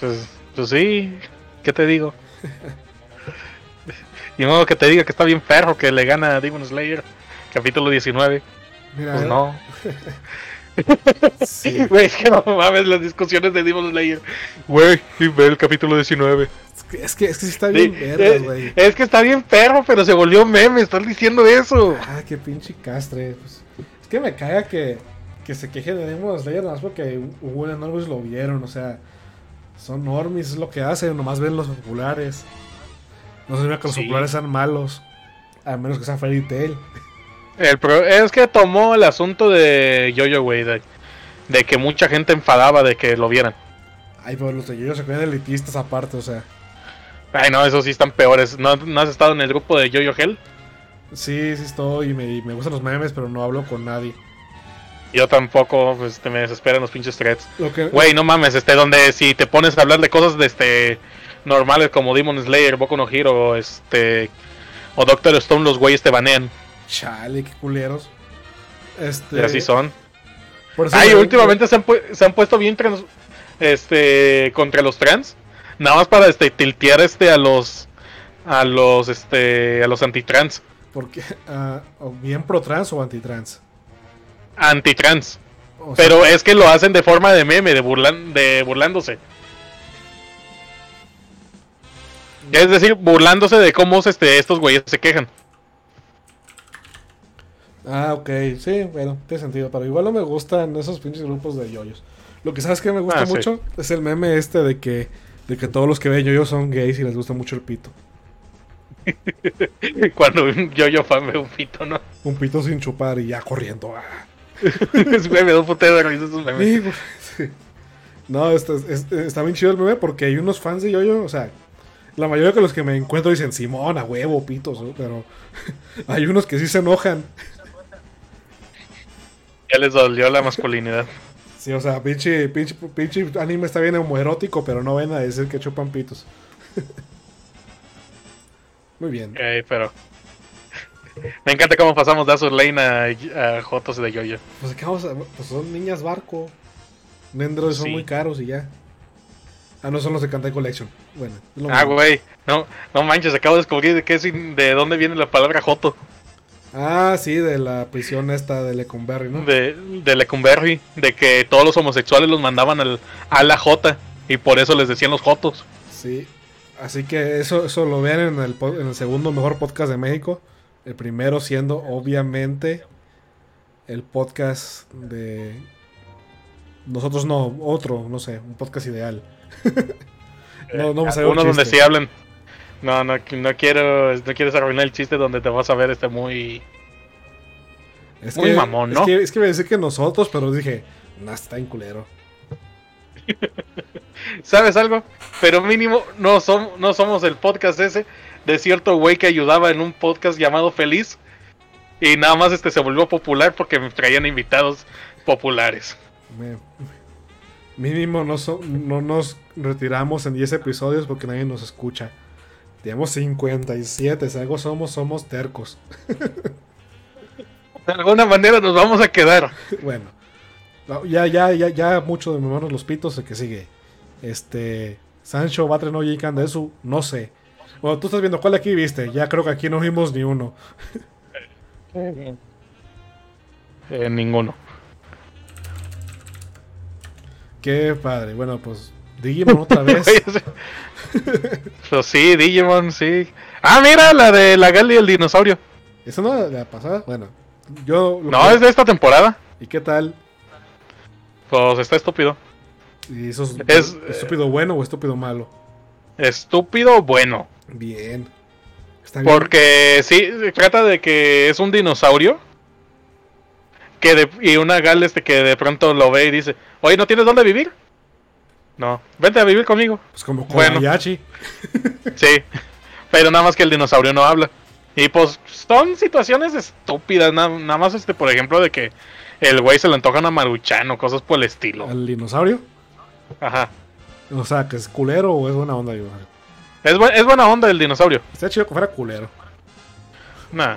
Pues, pues sí, ¿qué te digo? Y modo que te diga que está bien perro que le gana a Demon Slayer, capítulo 19. Mira, Pues eh, no. Sí. Güey, es que no mames las discusiones de Demon Slayer. Güey, y ve el capítulo 19. Es que, es que, es que sí está Sí, bien eh, güey. es que está bien perro, pero se volvió meme, estás diciendo eso. Ah, qué pinche castre. Pues, es que me caga que, que se quejen de Demon Slayer nada más porque hubo en normies lo vieron. O sea, son normies, es lo que hacen. Nomás ven los populares. No significa que los Sí. populares sean malos. A menos que sean Fairy Tail. El pro- es que tomó el asunto de Yo-Yo, güey, de, de que mucha gente enfadaba de que lo vieran. Ay, pero los de ellos se creen elitistas aparte, o sea. Ay, no, esos sí están peores. ¿No, no has estado en el grupo de Yo-Yo Hell? Sí, sí estoy y me, y me gustan los memes, pero no hablo con nadie. Yo tampoco, pues te me desesperan los pinches threads. Güey, no mames, este, donde si te pones a hablar de cosas de este normales como Demon Slayer, Boku no Hero, este o Doctor Stone, los güeyes te banean. Chale, qué culeros. Este, Y así son. Ay, me- últimamente se han, pu- se han puesto bien trans- este contra los trans, nada más para este tiltear este a los a los este a los antitrans, Porque, ah, o bien pro trans o anti trans. antitrans. O sea, Pero es que lo hacen de forma de meme, de burlan de burlándose. Es decir, burlándose de cómo este, estos güeyes se quejan. Ah, ok, sí, bueno, tiene sentido. Pero igual no me gustan esos pinches grupos de yoyos. Lo que sabes que me gusta Ah, sí. mucho es el meme este de que, de que todos los que ven yoyos son gays y les gusta mucho el pito. Cuando un yo-yo fan ve un pito, ¿no? Un pito sin chupar y ya corriendo. ah. Es güey, me da un putero de risa esos memes. Sí, güey, sí. No, este- es- está bien chido el meme porque hay unos fans de yoyo, o sea, la mayoría de los que me encuentro dicen Simón, a huevo, pitos, ¿no? pero hay unos que sí se enojan. Ya les dolió la masculinidad. Sí, o sea, pinche, pinche, pinche anime está bien homoerótico, pero no ven a decir que chupan pitos. Muy bien. Ok, pero. Me encanta cómo pasamos de Azur Lane a, a Jotos de Yoyo. Pues, ¿qué vamos a- pues son niñas barco. Nendros son Sí. muy caros y ya. Ah, no son los de Kantai Collection. Bueno, es lo Ah, güey. No, no manches, acabo de descubrir de, qué es, de dónde viene la palabra Joto. Ah, sí, de la prisión esta de Lecumberri, ¿no? De, de Lecumberri. De que todos los homosexuales los mandaban al, a la J. Y por eso les decían los Jotos. Sí. Así que eso, eso lo vean en el, en el segundo mejor podcast de México. El primero siendo, obviamente, el podcast de. Nosotros no, otro, no sé, un podcast ideal. no, no Uno donde sí hablan. No, no, no quiero. No quieres arruinar el chiste donde te vas a ver este muy. Es muy mamón, ¿no? Es que, es que iba a decir que nosotros, pero dije, no, está en culero. ¿Sabes algo? Pero mínimo no, som- no somos el podcast ese de cierto güey que ayudaba en un podcast llamado Feliz. Y nada más este se volvió popular porque me traían invitados populares. Me- mínimo no, so- no nos retiramos en 10 episodios porque nadie nos escucha. Tenemos 57, si algo somos, somos tercos. De alguna manera nos vamos a quedar. Bueno, no, ya, ya, ya, ya mucho de memoria los pitos, el que sigue. Este, Sancho, Batre, no Yikan de eso, no sé. Bueno, tú estás viendo cuál aquí viste, ya creo que aquí no vimos ni uno. Eh, ninguno. Qué padre, bueno, pues Digimon otra vez. Pues sí, Digimon, sí. Ah, mira, la de la Gali y el dinosaurio. ¿Eso no la pasada? Bueno, yo... No, que- es de esta temporada. ¿Y qué tal? Pues está estúpido. ¿Y eso es, Es- estúpido bueno o estúpido malo? Estúpido, bueno. Bien. Está bien. Porque sí, se trata de que es un dinosaurio. Que de- y una gal este que de pronto lo ve y dice, oye, ¿no tienes dónde vivir? No, vente a vivir conmigo. Pues como bueno. Kobayashi. Sí, pero nada más que el dinosaurio no habla. Y pues son situaciones estúpidas, na- nada más este, por ejemplo, de que el güey se le antoja una maruchan o cosas por el estilo. ¿Al dinosaurio? Ajá. O sea, que es culero o es buena onda. Yo. Es, bu- es buena onda el dinosaurio. Está chido que fuera culero. Nah.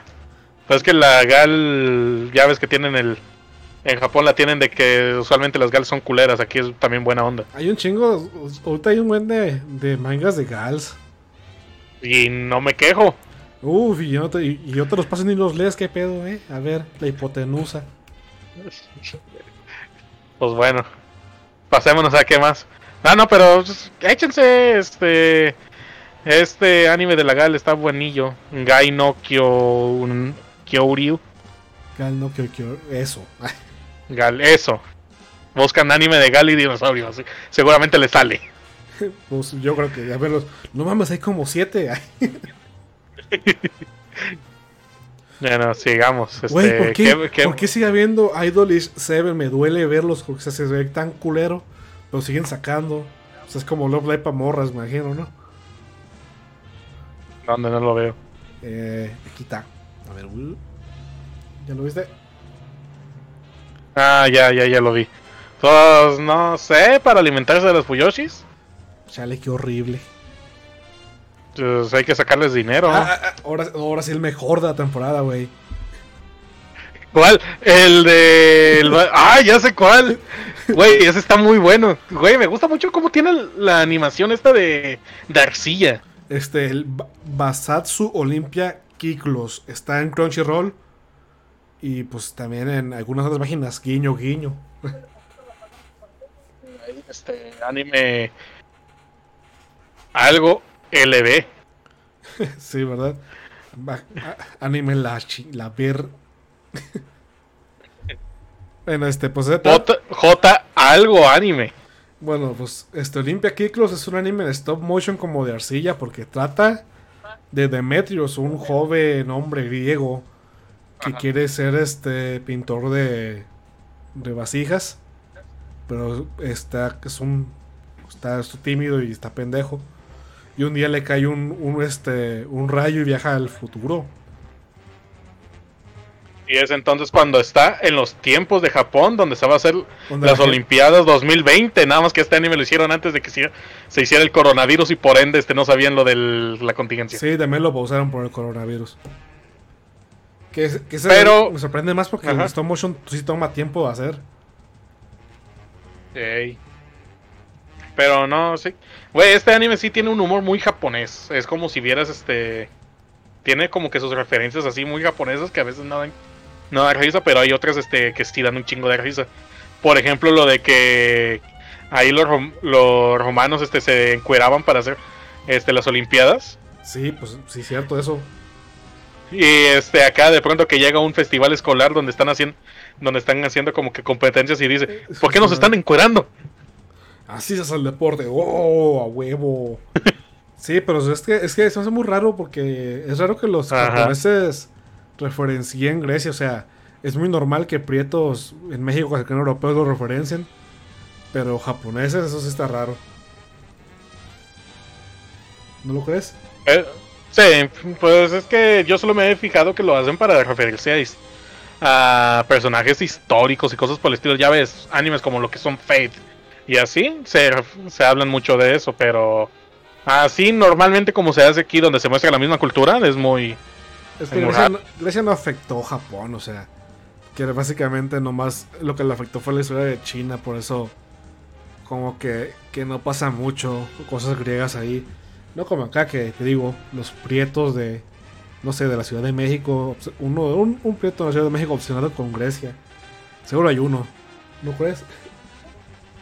Pues es que la gal, ya ves que tienen el... En Japón la tienen de que usualmente las gal son culeras, aquí es también buena onda. Hay un chingo. Ahorita hay un buen de, de mangas de Gals. Y no me quejo. Uf, y yo, te, y yo te los paso ni los lees, qué pedo, eh. A ver, la hipotenusa. Pues bueno, pasémonos a qué más. Ah, no, pero pues, échense este... Este anime de la gal está buenillo. Gai no Kyo... un- Kyoryu. Gal, no quiero, quiero. Eso. Gal, eso. Buscan anime de gal y dinosaurio. así, Seguramente le sale. Pues yo creo que, a ver, los- no mames, hay como siete. Bueno, sigamos. Este, Güey, ¿por qué, ¿qué- qué- ¿por qué sigue habiendo Idolish 7? Me duele verlos porque se ve tan culero. Pero siguen sacando. O sea, es como Love Live para morras, me imagino, ¿no? ¿Dónde no lo veo? Eh, aquí está. A ver, ¿ya lo viste? Ah, ya, ya, ya lo vi. Pues no sé, para alimentarse de los Fuyoshis, Chale, qué horrible. pues hay que sacarles dinero. Ah, ah, ah, ahora, ahora sí el mejor de la temporada, güey. ¿Cuál? El de. el ¡Ah, ya sé cuál! Güey, ese está muy bueno. Güey, me gusta mucho cómo tiene la animación esta de, de arcilla. Este, el Ba- Basatsu Olympia Kiklos. Está en Crunchyroll. Y pues también en algunas otras páginas. Guiño, guiño. Este anime. Algo LB. sí, ¿verdad? Anime la, la ver. bueno, este, pues. J, J algo anime. Bueno, pues este Olympia Kiklos es un anime de stop motion como de arcilla porque trata de Demetrios, un joven hombre griego que quiere ser este pintor de, de vasijas, pero está es un está, es tímido y está pendejo. Y un día le cae un, un, este un rayo y viaja al futuro. Y es entonces cuando está en los tiempos de Japón, donde se va a hacer las la Olimpiadas 2020. Nada más que este anime lo hicieron antes de que se, se hiciera el coronavirus y por ende este no sabían lo de la contingencia. Sí, también lo pausaron por el coronavirus. Que, que Pero- me sorprende más porque Ajá. el stop motion sí toma tiempo de hacer. Ey. Pero no, sí. Güey, este anime sí tiene un humor muy japonés. Es como si vieras este. Tiene como que sus referencias así muy japonesas que a veces no dan, no dan risa, pero hay otras este, que sí dan un chingo de risa. Por ejemplo, lo de que ahí los, rom- los romanos este, se encueraban para hacer este, las Olimpiadas. Sí, pues sí, cierto, eso. Y este acá de pronto que llega un festival escolar donde están haciendo donde están haciendo como que competencias y dice, ¿por qué nos están encuerando? Así hace el deporte. ¡Oh! A huevo. Sí, pero es que, es que se hace muy raro porque es raro que los japoneses referencien Grecia. O sea, es muy normal que prietos en México, que en europeos lo referencien. Pero japoneses, eso sí está raro. ¿No lo crees? Eh, sí, pues es que yo solo me he fijado que lo hacen para referirse a, personajes históricos y cosas por el estilo. Ya ves, animes como lo que son Fate y así, se, se hablan mucho de eso, pero así normalmente como se hace aquí donde se muestra la misma cultura, es muy... Es que Grecia no, Grecia no afectó Japón, o sea, que básicamente nomás lo que le afectó fue la historia de China, por eso como que, que no pasa mucho cosas griegas ahí. No como acá que te digo, los prietos de, no sé, de la Ciudad de México, uno, un, un prieto de la Ciudad de México obsesionado con Grecia. Seguro hay uno, ¿no crees?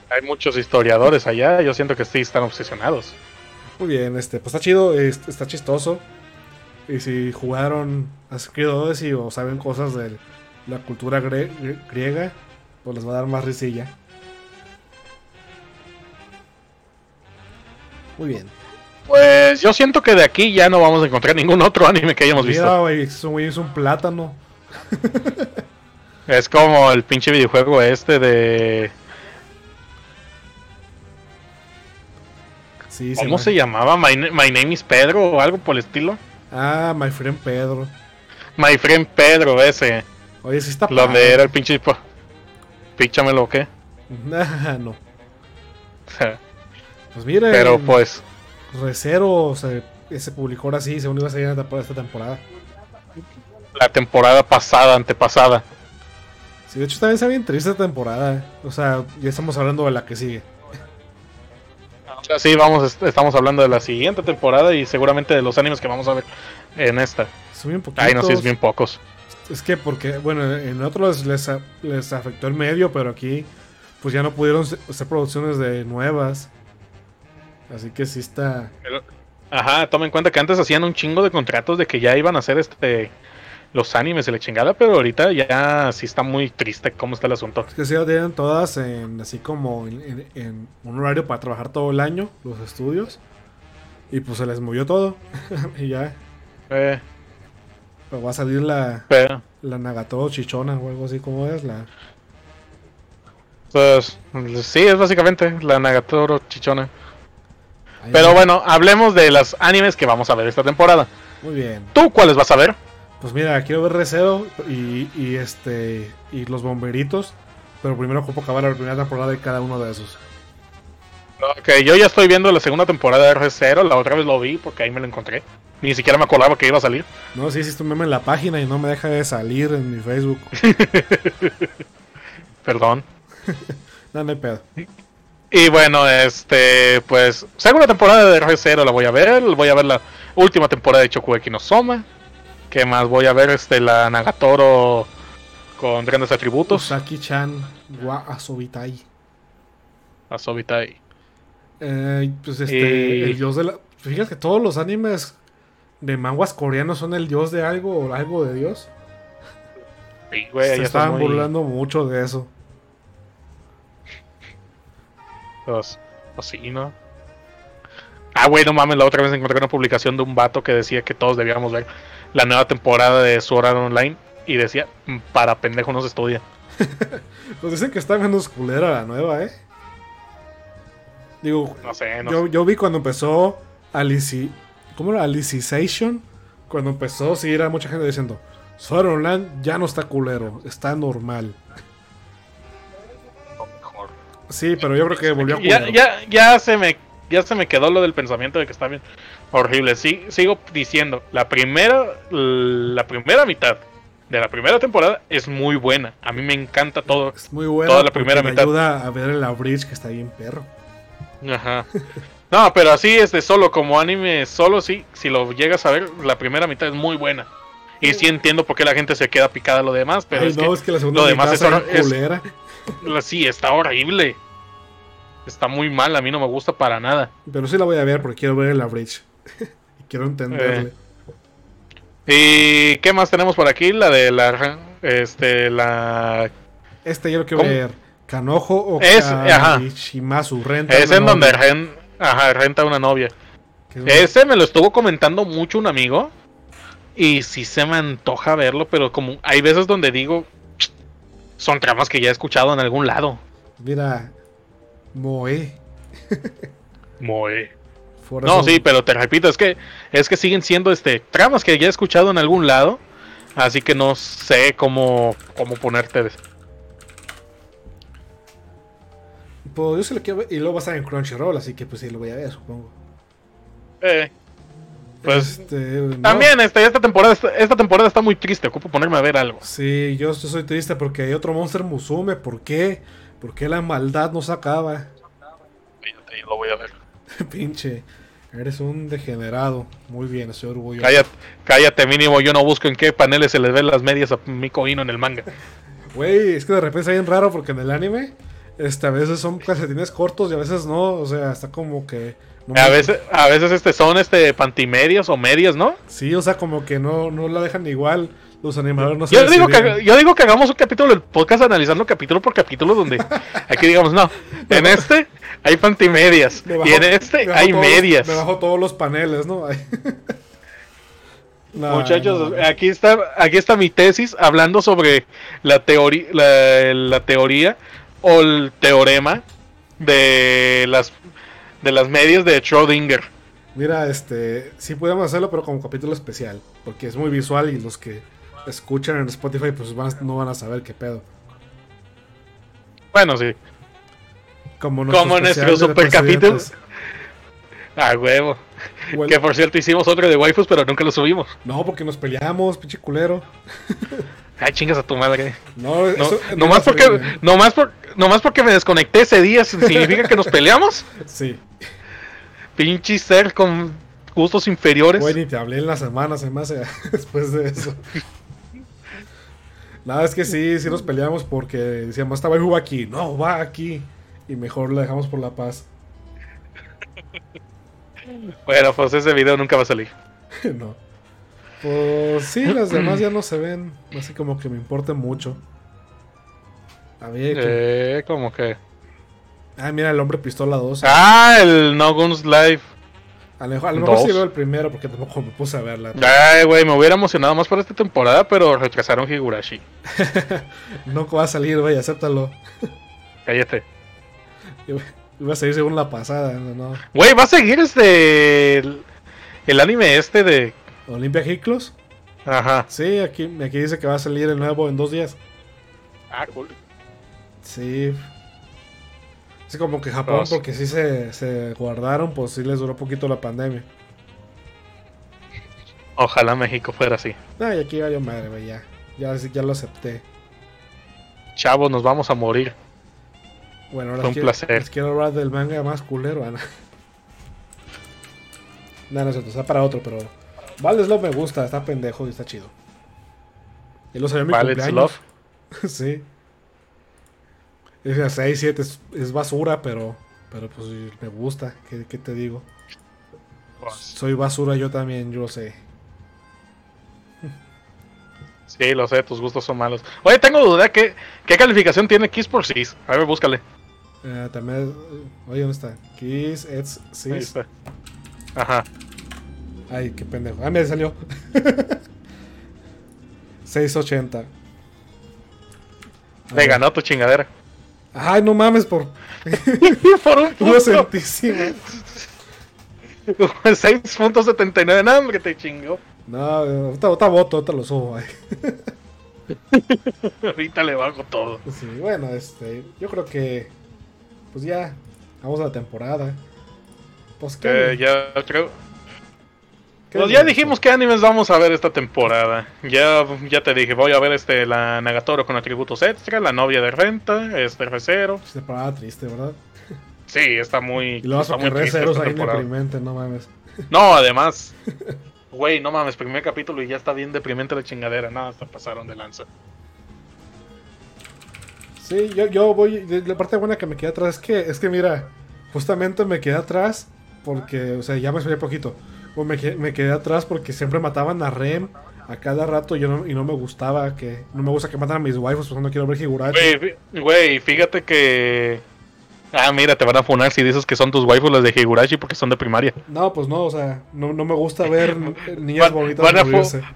Hay muchos historiadores allá, yo siento que sí están obsesionados. Muy bien, este, pues está chido, es- está chistoso. Y si jugaron Assassin's Odyssey o saben cosas de la cultura gre- griega, pues les va a dar más risilla. Muy bien. Pues yo siento que de aquí ya no vamos a encontrar ningún otro anime que hayamos visto. Güey, es un es un plátano. Es como el pinche videojuego este de... Sí, ¿Cómo se llamaba? My, Na- My Name is Pedro o algo por el estilo. Ah, my friend Pedro. My Friend Pedro ese. Oye, sí está Donde padre. era el pinche... po- Píchamelo, ¿o qué? No. Pues miren, Pero pues... Recero se, se publicó ahora sí, según iba a salir esta esta temporada. La temporada pasada, antepasada. Sí, de hecho también está bien triste esta temporada. O sea, ya estamos hablando de la que sigue. Sí, vamos, est- estamos hablando de la siguiente temporada y seguramente de los animes que vamos a ver en esta. Son bien poquitos. Ay, no, sí, es bien pocos. Es que porque, bueno, en otros les, les afectó el medio, pero aquí pues ya no pudieron hacer producciones de nuevas. Así que sí está... Pero- ajá, toma en cuenta que antes hacían un chingo de contratos de que ya iban a hacer este los animes y la chingada, pero ahorita ya sí está muy triste cómo está el asunto. Es que sí lo tienen todas en así como en, en- en un horario para trabajar todo el año, los estudios. Y pues se les movió todo. y ya, Eh, pues va a salir la, pero, la Nagato chichona o algo así como es. La, pues, sí, es básicamente la Nagatoro chichona. Pero bueno, hablemos de las animes que vamos a ver esta temporada. Muy bien. ¿Tú cuáles vas a ver? Pues mira, quiero ver Recero y, y este y los bomberitos. Pero primero ocupo acabar la primera temporada de cada uno de esos. Ok, yo ya estoy viendo la segunda temporada de R0, la otra vez lo vi porque ahí me lo encontré. Ni siquiera me acordaba que iba a salir. No, sí, hiciste un meme en la página y no me deja de salir en mi Facebook. Perdón. No, no hay pedo. Y bueno, este, pues, segunda temporada de R0 la voy a ver. Voy a ver la última temporada de Chokueki no Soma. ¿Qué más? Voy a ver este, la Nagatoro con grandes atributos. Usaki-chan wa Asobitai. A Sobitai. Eh, pues este, Y- el dios de la. Fíjate que todos los animes de manguas coreanos son el dios de algo o algo de dios. Güey, Se estaban muy- burlando mucho de eso. Pues, pues sí, ¿no? Ah, güey, no mames, la otra vez encontré una publicación de un vato que decía que todos debíamos ver la nueva temporada de Sword Art Online y decía, "Mm, para pendejo no se estudia. Pues dicen que está menos culera la nueva, ¿eh? Digo, No sé, no yo, sé. yo vi cuando empezó Alici... ¿Cómo era? Alicization. Cuando empezó, sí, era mucha gente diciendo... Sword Art Online ya no está culero, está normal. Sí, pero yo creo que volvió a Ya, ya, ya se me ya se me quedó lo del pensamiento de que está bien horrible. Sí, sigo diciendo, la primera la primera mitad de la primera temporada es muy buena. A mí me encanta todo. Es muy buena. toda la primera me mitad. ayuda a ver la bridge que está bien perro. Ajá. No, pero así es de solo como anime solo sí, si lo llegas a ver, la primera mitad es muy buena. Y sí entiendo por qué la gente se queda picada a lo demás, pero Ay, es, no, que es que la segunda lo demás mitad es, es- culera. la- sí, está horrible. Está muy mal, a mí no me gusta para nada. Pero sí la voy a ver porque quiero ver la bridge. y quiero entenderle. ¿Y qué más tenemos por aquí? La de la este la Este yo lo quiero ¿Cómo? ver. Kanojo o Es- ajá. Shimazu renta. es en donde ren- ajá, renta una novia. Ese me lo estuvo comentando mucho un amigo. Y sí se me antoja verlo, pero como hay veces donde digo, son tramas que ya he escuchado en algún lado. Mira, Moe. Moe. No, sí, pero te repito, es que es que siguen siendo este tramas que ya he escuchado en algún lado. Así que no sé cómo, cómo ponerte. de- Pues yo sí lo quiero ver. Y luego va a estar en Crunchyroll, así que pues sí lo voy a ver, supongo. Eh, pues Este, no. también este, esta temporada esta, temporada está muy triste. Ocupo ponerme a ver algo. Sí, yo, soy triste porque hay otro Monster Musume. ¿Por qué? ¿Por qué la maldad no se acaba? Fíjate, Lo voy a ver. Pinche. Eres un degenerado. Muy bien, estoy orgulloso. Cállate, cállate mínimo. Yo no busco en qué paneles se les ven las medias a Miko Hino en el manga. Güey, es que de repente está bien raro porque en el anime, este, a veces son calcetines cortos y a veces no. O sea, está como que. No A veces, a veces este son este pantimedias o medias, ¿no? Sí, o sea, como que no, no la dejan igual. Los animadores no se Yo digo, que, yo digo que hagamos un capítulo del podcast analizando capítulo por capítulo donde aquí digamos, no, en este hay pantimedias Me y en este hay todos- medias. Me bajo todos los paneles, ¿no? Muchachos, no. aquí está aquí está mi tesis hablando sobre la teoría la, la teoría o el teorema de las de las medias de Schrödinger. Mira, este, sí podemos hacerlo, pero como capítulo especial, porque es muy visual y los que escuchan en Spotify pues van- no van a saber qué pedo. Bueno, sí. Como Como nuestro super capítulo. presidentes. A huevo. O el- Que por cierto hicimos otro de waifus, pero nunca lo subimos. No, porque nos peleamos, pinche culero. Ay, chingas a tu madre. No, No, eso- no nomás, porque, nomás, por, nomás porque me desconecté ese día, ¿significa que nos peleamos? Sí. Pinche ser con gustos inferiores. Güey, ni te hablé en la semana, se me hace después de eso. Nada, es que sí, sí nos peleamos porque decíamos, esta va aquí. No, va aquí. Y mejor la dejamos por la paz. Bueno, pues ese video nunca va a salir. no. Pues sí, las demás ya no se ven. Así como que me importa mucho. A que- Eh, como que. Ah, mira, el hombre pistola 2. Ah, el No Guns Live. a lo mejor, a lo mejor sí veo el primero porque tampoco me puse a verla. Ay, güey, me hubiera emocionado más para esta temporada, pero retrasaron Higurashi. No va a salir, güey, acéptalo. Cállate. Iba a salir según la pasada, no, no. Güey, va a seguir este. El, el anime este de. Olimpia Hiklos. Ajá. Sí, aquí, aquí dice que va a salir el nuevo en dos días. Ah, cool. Sí. Es como que Japón, porque sí se, se guardaron, pues sí les duró poquito la pandemia. Ojalá México fuera así. Ah, y aquí valió madre, güey, ya. Ya, ya lo acepté. Chavos, nos vamos a morir. Bueno, ahora Fue un quiero, placer. les quiero hablar del manga más culero, Ana. No, no es cierto, está para otro, pero. Valdez Love me gusta, está pendejo y está chido. Y lo en mi Vale, cumpleaños. Love. sí. Es 6, 7, es, es basura, pero. Pero pues me gusta, ¿qué, qué te digo? Soy basura yo también, yo lo sé. Sí, lo sé, tus gustos son malos. Oye, tengo duda, ¿qué, qué calificación tiene Kiss por Sis? A ver, búscale. Eh, también. eh, Oye, ¿dónde está? Kiss, It's, Ahí Sis. está. Ajá. Ay, qué pendejo. Ah, me salió. 680. A Le ganó tu chingadera. Ay, no mames, por por un punto. inocentísimo. 6.79. No, hombre, te chingó. No, ahorita, ahorita voto, ahorita lo subo. ay. Ahorita le bajo todo. Sí, bueno, este, yo creo que, pues ya, vamos a la temporada. Pues Eh, ¿qué? ya creo. ¿Qué Pues ya dijimos qué animes vamos a ver esta temporada. Ya, ya te dije, voy a ver este la Nagatoro con atributos extra, la novia de renta, este Recero. Temporada triste, ¿verdad? Sí, está muy. Y luego está muy triste ceros esta ahí temporada. deprimente, no mames. No, además. Güey, no mames, primer capítulo y ya está bien deprimente la chingadera. Nada, hasta pasaron de lanza. Sí, yo, yo voy. La parte buena que me quedé atrás es que, es que mira, justamente me quedé atrás porque, o sea, ya me esperé poquito. O me, que- me quedé atrás porque siempre mataban a Rem a cada rato yo no- y no me gustaba que. No me gusta que matan a mis waifus, pues no quiero ver Higurashi. Güey, fí- Güey, fíjate que. Ah, mira, te van a funar si dices que son tus waifus las de Higurashi porque son de primaria. No, pues no, o sea, no, no me gusta ver niñas Van, bonitas van a,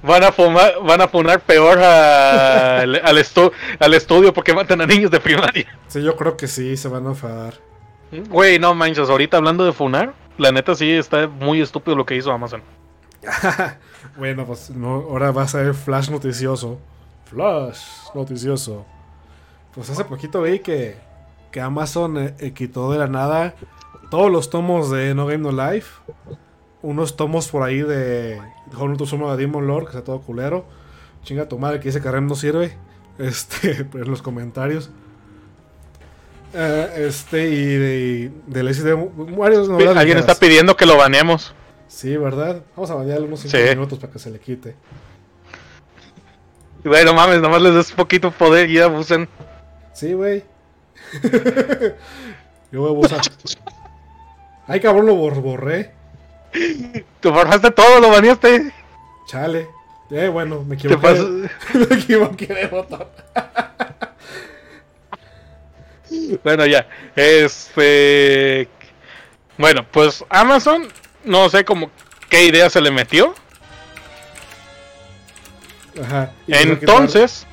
van, a fumar, van a funar peor a- al, al, estu- al estudio porque matan a niños de primaria. Sí, yo creo que sí, se van a enfadar. Güey, no manches, ahorita hablando de funar, la neta sí está muy estúpido lo que hizo Amazon. bueno, pues no, ahora va a ser Flash noticioso. Flash noticioso. Pues hace poquito vi que, que Amazon eh, eh, quitó de la nada todos los tomos de No Game No Life. Unos tomos por ahí de Horuto Sumo de Demon Lord, que está todo culero. Chinga tu madre que dice que Rem no sirve. Este, en los comentarios. Eh, este y de, del SD varios Alguien está pidiendo que lo baneemos. Sí, ¿verdad? Vamos a banearle unos 5 Sí. minutos para que se le quite. Güey, no mames, nomás les des poquito poder y ya abusen. Sí, güey. Yo voy a abusar. Ay, cabrón, lo bor- borré. Te borraste todo, lo baneaste. Chale. Eh, bueno, me Te equivoqué. pasó- me equivoqué de botón. Bueno, ya. Este. Bueno, pues Amazon, no sé cómo qué idea se le metió. Ajá. Entonces,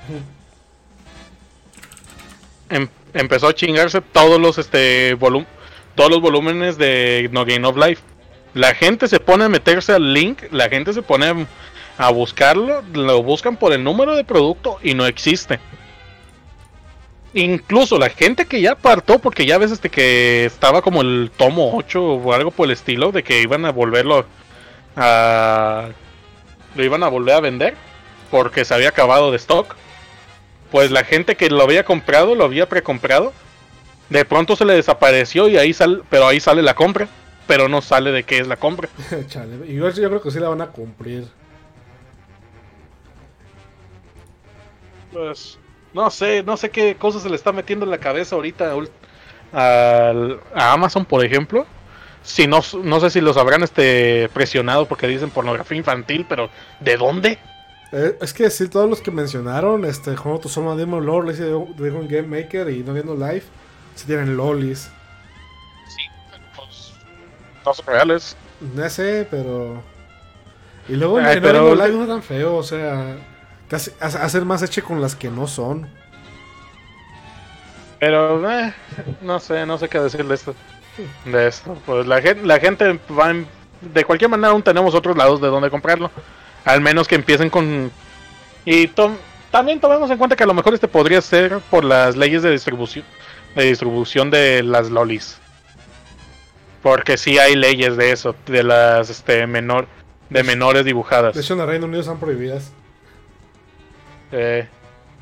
em- empezó a chingarse todos los este volum todos los volúmenes de No Game of Life. La gente se pone a meterse al link, la gente se pone a, a buscarlo, lo buscan por el número de producto y no existe. Incluso la gente que ya apartó, porque ya ves este que estaba como el tomo 8 o algo por el estilo, de que iban a volverlo a. lo iban a volver a vender, porque se había acabado de stock. Pues la gente que lo había comprado, lo había precomprado, de pronto se le desapareció y ahí sale, pero ahí sale la compra, pero no sale de qué es la compra. Chale. Igual yo creo que sí la van a cumplir. Pues no sé, no sé qué cosas se le está metiendo en la cabeza ahorita al- a Amazon, por ejemplo. Si no, no sé si los habrán este presionado porque dicen pornografía infantil, pero ¿de dónde? Eh, es que sí, todos los que mencionaron, este, Sumo de Demon Lord, Lazy Dragon Game Maker y No Game No Life, sí tienen lolis. Sí, pues no son reales. No sé, pero. Y luego Ay, pero-. Live no es tan feo, o sea. Hace- hacer más hecho con las que no son. Pero eh, no sé, no sé qué decir de esto. De esto. Pues la gente, la gente va en- de cualquier manera aún tenemos otros lados de donde comprarlo. Al menos que empiecen con y también tomemos en cuenta que a lo mejor este podría ser por las leyes de distribución de distribución de las lolis. Porque sí hay leyes de eso, de las este menor de menores dibujadas. De hecho, en el Reino Unido están prohibidas. Eh,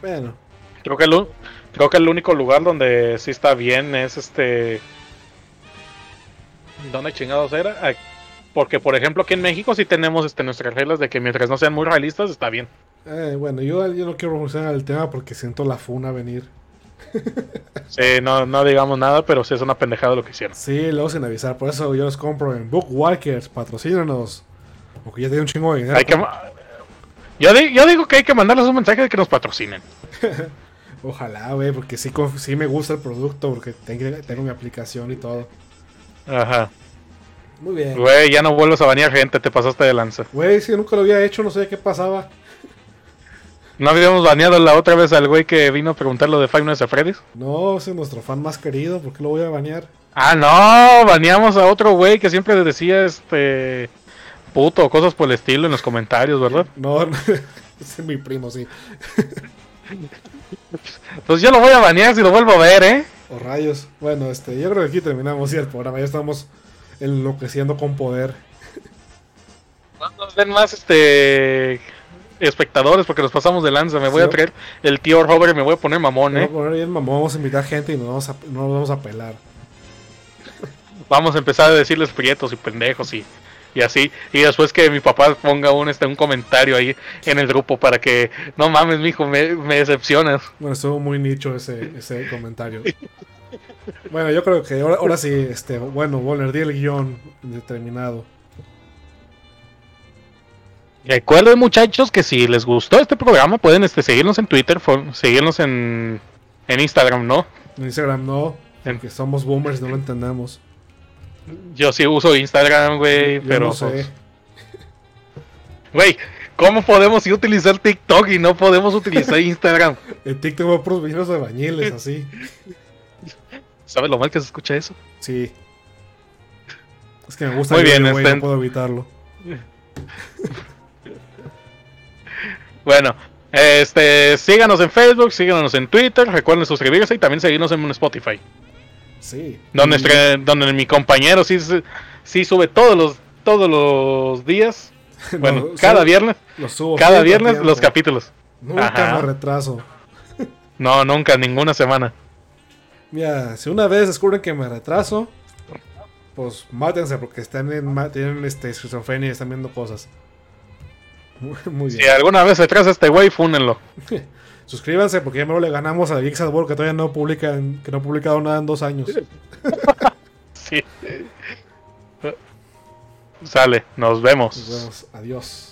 Bueno, Creo que el, creo que el único lugar donde sí está bien es este. ¿Dónde chingados era? Porque, por ejemplo, aquí en México sí tenemos este, nuestras reglas de que mientras no sean muy realistas, está bien. eh, bueno yo, yo no quiero en el tema porque siento la funa venir. Sí, no, no digamos nada, pero sí es una pendejada lo que hicieron. Sí, luego sin avisar. Por eso yo los compro en Bookwalkers. Patrocínanos. Porque ya tiene un chingo de dinero. Hay que, yo, di- yo digo que hay que mandarles un mensaje de que nos patrocinen. Ojalá, güey, porque sí, me gusta el producto. Porque tengo, tengo mi aplicación y todo. Ajá. Muy bien. Güey, ya no vuelvas a banear gente, te pasaste de lanza. Güey, si nunca lo había hecho, no sé qué pasaba. ¿No habíamos baneado la otra vez al güey que vino a preguntar lo de Five Nights at Freddy's? No, ese es nuestro fan más querido. ¿Por qué lo voy a banear? Ah, no, baneamos a otro güey que siempre decía, este, puto o cosas por el estilo en los comentarios, ¿verdad? No, es mi primo, sí. Pues yo lo voy a banear si lo vuelvo a ver, ¿eh? O rayos. Bueno, este, yo creo que aquí terminamos ya el programa. Ya estamos enloqueciendo con poder. Nos den más este espectadores porque nos pasamos de lanza. Me voy Sí. a traer el tío Robert y me voy a poner mamón, ¿eh? a poner bien mamón, vamos a invitar gente y nos vamos a, no nos vamos a pelar. Vamos a empezar a decirles prietos y pendejos y, y así. Y después que mi papá ponga un, este, un comentario ahí en el grupo para que no mames, mijo, me, me decepcionas. Bueno, estuvo muy nicho ese, ese comentario. Bueno, yo creo que ahora, ahora sí, este, bueno, Bonner, di el guion determinado. Recuerden muchachos que si les gustó este programa pueden este, seguirnos en Twitter, seguirnos en, en Instagram, ¿no? En Instagram no, En- porque somos boomers y no lo entendemos. Yo sí uso Instagram, güey, pero... no sé. pues, Güey, ¿cómo podemos ir a utilizar TikTok y no podemos utilizar Instagram? En TikTok va puros videos de bañiles, así. ¿Sabes lo mal que se escucha eso? Sí. Es que me gusta Muy el bien, video, güey, no puedo evitarlo. Bueno, este, síganos en Facebook, síganos en Twitter, recuerden suscribirse y también seguirnos en Spotify. Sí. Donde, Y- donde mi compañero sí, sí sube todos los, todos los días. Bueno, No, cada viernes, Lo subo cada viernes tiempo. los capítulos. Nunca Ajá. me retraso. No, nunca, ninguna semana. Mira, si una vez descubren que me retraso, pues mátense porque están en, tienen este, esquizofrenia y están viendo cosas. Muy, muy Si bien. alguna vez se traza este güey, fúnenlo. Suscríbanse porque ya me le ganamos a Geeks at Work que todavía no publican, que no ha publicado nada en dos años. Sí. Sale, nos vemos. Nos vemos. Adiós.